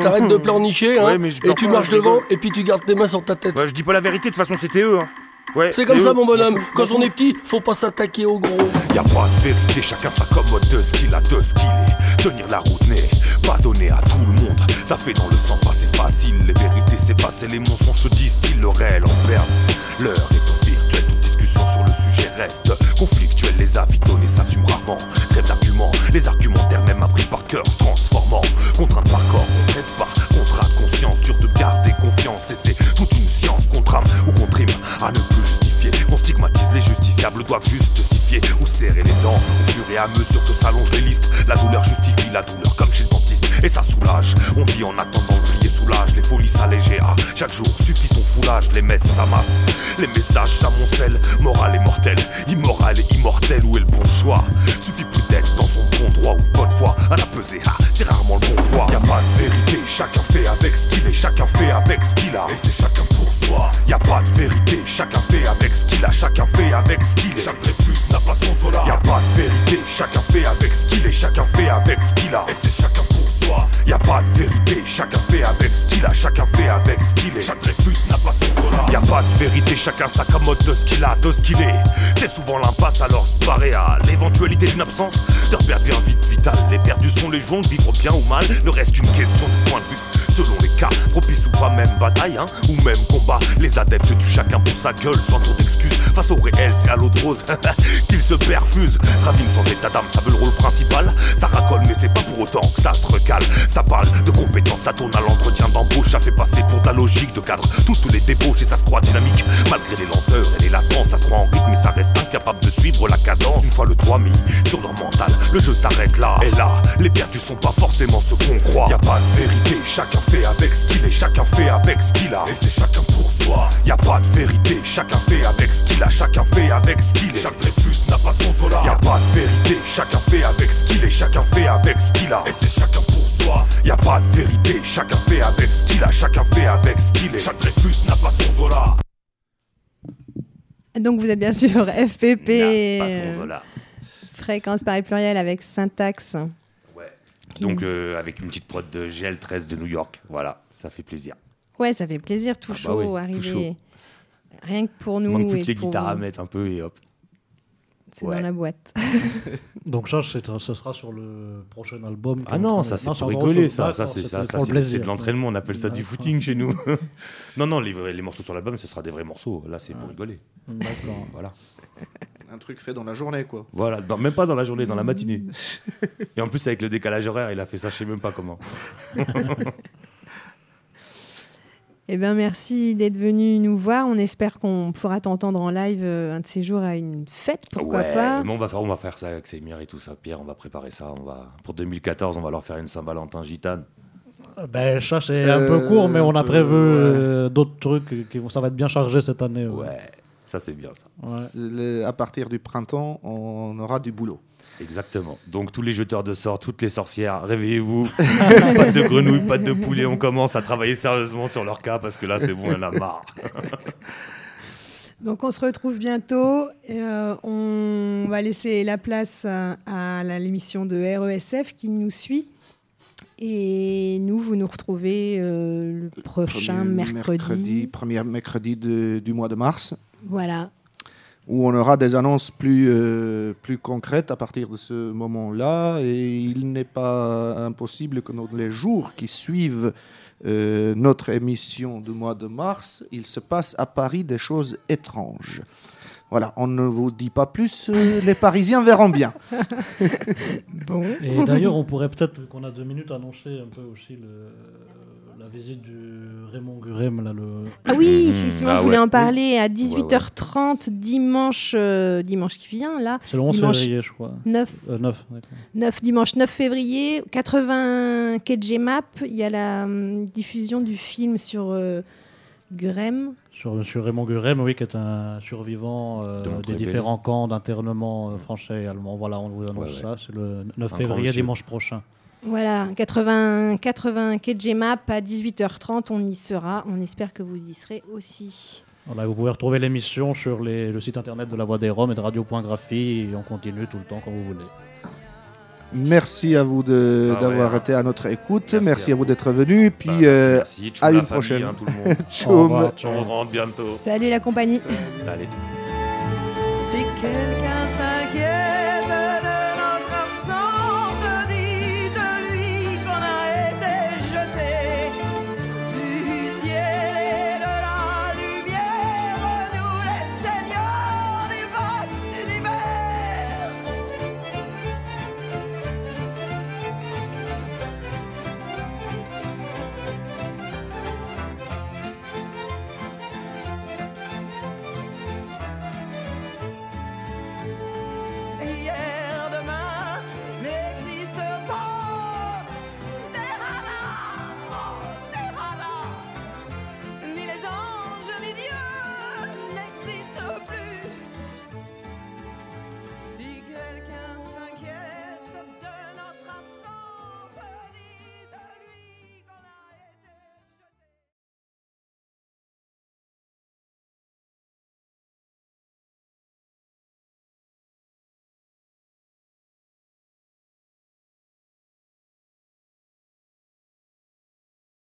t'arrêtes de pleurnicher, hein, Ouais, mais je et pleure tu pas, marches je rigole. devant, et puis tu gardes tes mains sur ta tête. Ouais, je dis pas la vérité, de toute façon, c'était eux. Hein. Ouais, C'est comme ça, mon bonhomme. Quand on est petit, faut pas s'attaquer au gros. Y a pas de vérité, chacun s'accommode de ce qu'il a, de ce qu'il est. Tenir la route n'est pas donné à tout le monde. Ça fait dans le sang, pas c'est facile. Les vérités s'effacent et les mensonges se distillent. Le réel en perd. L'heure est au virtuel, toute discussion sur le sujet reste conflictuelle. Les avis donnés s'assument rarement. Trêve d'arguments, les argumentaires même appris par cœur transformant. Contrainte par corps, contrainte par contrat conscience. Dur de garder confiance et c'est toute une science contre âme ou contre rime à ne plus justifier. On stigmatise les justiciables, doivent justifier ou serrer les dents. Au fur et à mesure que s'allongent les listes, la douleur justifie la douleur comme chez le et ça soulage. On vit en attendant le prier soulage, les folies s'alléger. Ah, chaque jour suffit son foulage, les messes s'amassent. Les messages s'amoncellent, morale et mortelle, immoral et immortel, où est le bon choix? Suffit plus d'être dans son bon droit ou bonne foi à la pesée. Ah, c'est rarement le bon poids. Y a pas de vérité, chacun fait avec ce qu'il est, chacun fait avec ce qu'il a. Et c'est chacun pour soi. Y a pas de vérité, chacun fait avec ce qu'il a, chacun fait avec ce qu'il est. Chaque n'a pas son solar. Y a pas de vérité, chacun fait avec ce qu'il est, chacun fait avec ce qu'il a. Et c'est chacun soi. Y a pas de vérité, chacun fait avec ce qu'il a, chacun fait avec ce qu'il est. Chaque Dreyfus n'a pas son solar. Y a pas de vérité, chacun s'accommode de ce qu'il a, de ce qu'il est. C'est souvent l'impasse, alors se parer à l'éventualité d'une absence. De repère devient vite vital. Les perdus sont les jouants, vivre bien ou mal. Ne reste qu'une question de point de vue. Selon les cas, propice ou pas, même bataille, hein, ou même combat. Les adeptes du chacun pour sa gueule, sans trop d'excuses. Face au réel, c'est à l'eau de rose [laughs] qu'ils se perfusent. Travelling sans état d'âme, ça veut le rôle principal. Ça racole, mais c'est pas pour autant que ça se recale. Ça parle de compétences, ça tourne à l'entretien d'embauche. Ça fait passer pour ta logique de cadre toutes les débauches et ça se croit dynamique. Malgré les lenteurs et les latences, ça se croit en rythme, mais ça reste incapable de suivre la cadence. Une fois le toit mis sur leur mental, le jeu s'arrête là. Et là, les perdus sont pas forcément ce qu'on croit. Y a pas de vérité, chacun fait avec ce qu'il est, chacun fait avec ce qu'il a. Et c'est chacun pour soi. Y a pas de vérité, chacun fait avec ce qu'il a, chacun fait avec ce qu'il est. Chaque Dreyfus n'a pas son solar. Y a pas de vérité, chacun fait avec ce qu'il est, chacun fait avec ce qu'il a. Et c'est chacun pour soi. Y a pas de vérité, chacun fait avec ce qu'il a, chacun fait avec ce qu'il est. Chaque Dreyfus n'a pas son solar. Donc vous êtes bien sûr [laughs] FPP. N'a pas son Zola. Fréquence Paris pluriel avec syntaxe. Donc euh, avec une petite prod de GL13 de New York. Voilà, ça fait plaisir. Ouais, ça fait plaisir, tout Ah bah chaud, tout arriver. chaud. Rien que pour Il nous. manque plus et que les pour guitares à mettre un peu et hop. C'est Ouais. dans la boîte. [laughs] Donc ça, c'est- ce sera sur le prochain album. Ah non, ça c'est pour rigoler, ça. Ça c'est ça, ça, de l'entraînement. On appelle ça du footing chez nous. [laughs] non, non, les, vrais- les morceaux sur l'album, ce sera des vrais morceaux. Là, c'est pour rigoler. D'accord. Voilà. [laughs] Un truc fait dans la journée, quoi. Voilà, dans- même pas dans la journée, dans la matinée. [laughs] Et en plus, avec le décalage horaire, il a fait ça, je sais même pas comment. [laughs] Eh bien, merci d'être venu nous voir. On espère qu'on pourra t'entendre en live euh, un de ces jours à une fête, pourquoi ouais, pas. mais on va faire, on va faire ça avec Semir et tout ça. Pierre, on va préparer ça. On va pour 2014, on va leur faire une Saint-Valentin gitane. Ben, ça, c'est un peu Euh, court, mais on a peu, prévu ouais. euh, d'autres trucs. Qui vont, ça va être bien chargé cette année. Ouais, ça c'est bien ça. À partir du printemps, on aura du boulot. Exactement. Donc tous les jeteurs de sorts, toutes les sorcières, réveillez-vous. [laughs] pas de grenouilles, pas de poulet. On commence à travailler sérieusement sur leur cas parce que là c'est bon, elle a marre. [laughs] Donc, on se retrouve bientôt. Euh, on va laisser la place à, l'émission de RESF qui nous suit. Et nous, vous nous retrouvez euh, le prochain Premier mercredi. Premier mercredi de- du mois de mars, Voilà. où on aura des annonces plus, euh, plus concrètes à partir de ce moment-là. Et il n'est pas impossible que dans les jours qui suivent euh, notre émission du mois de mars, il se passe à Paris des choses étranges. Voilà, on ne vous dit pas plus, euh, les Parisiens verront bien. [laughs] bon. Et d'ailleurs, on pourrait peut-être, vu qu'on a deux minutes, annoncer un peu aussi le- la visite du Raymond Gurem. Là, le... Ah oui, effectivement, Ah je voulais ouais. en parler à Ouais, ouais. 18h30 dimanche, euh, dimanche qui vient, là. C'est le 11 Dimanche février, je crois. 9, Euh, 9, d'accord. 9, dimanche 9 février, 80 quai Map. Il y a la hum, diffusion du film sur euh, Gurem. Sur, sur Raymond Gurem, oui, qui est un survivant euh, De des différents camps d'internement euh, français et allemand. Voilà, on vous annonce Ouais, ouais. ça. C'est le 9 Un grand février, monsieur. dimanche prochain. Voilà, 80, 80 quai Map à 18h30. On y sera. On espère que vous y serez aussi. Voilà, vous pouvez retrouver l'émission sur les- le site internet de La Voix des Roms et de Radio.graphie. Et on continue tout le temps quand vous voulez. Merci à vous Ah d'avoir ouais. été à notre écoute. Merci Merci, à à vous d'être venus. Puis Bah, merci, euh, merci. À une famille, prochaine. hein, tout le [laughs] monde. Tchoum. On rentre bientôt. Salut la compagnie. Allez.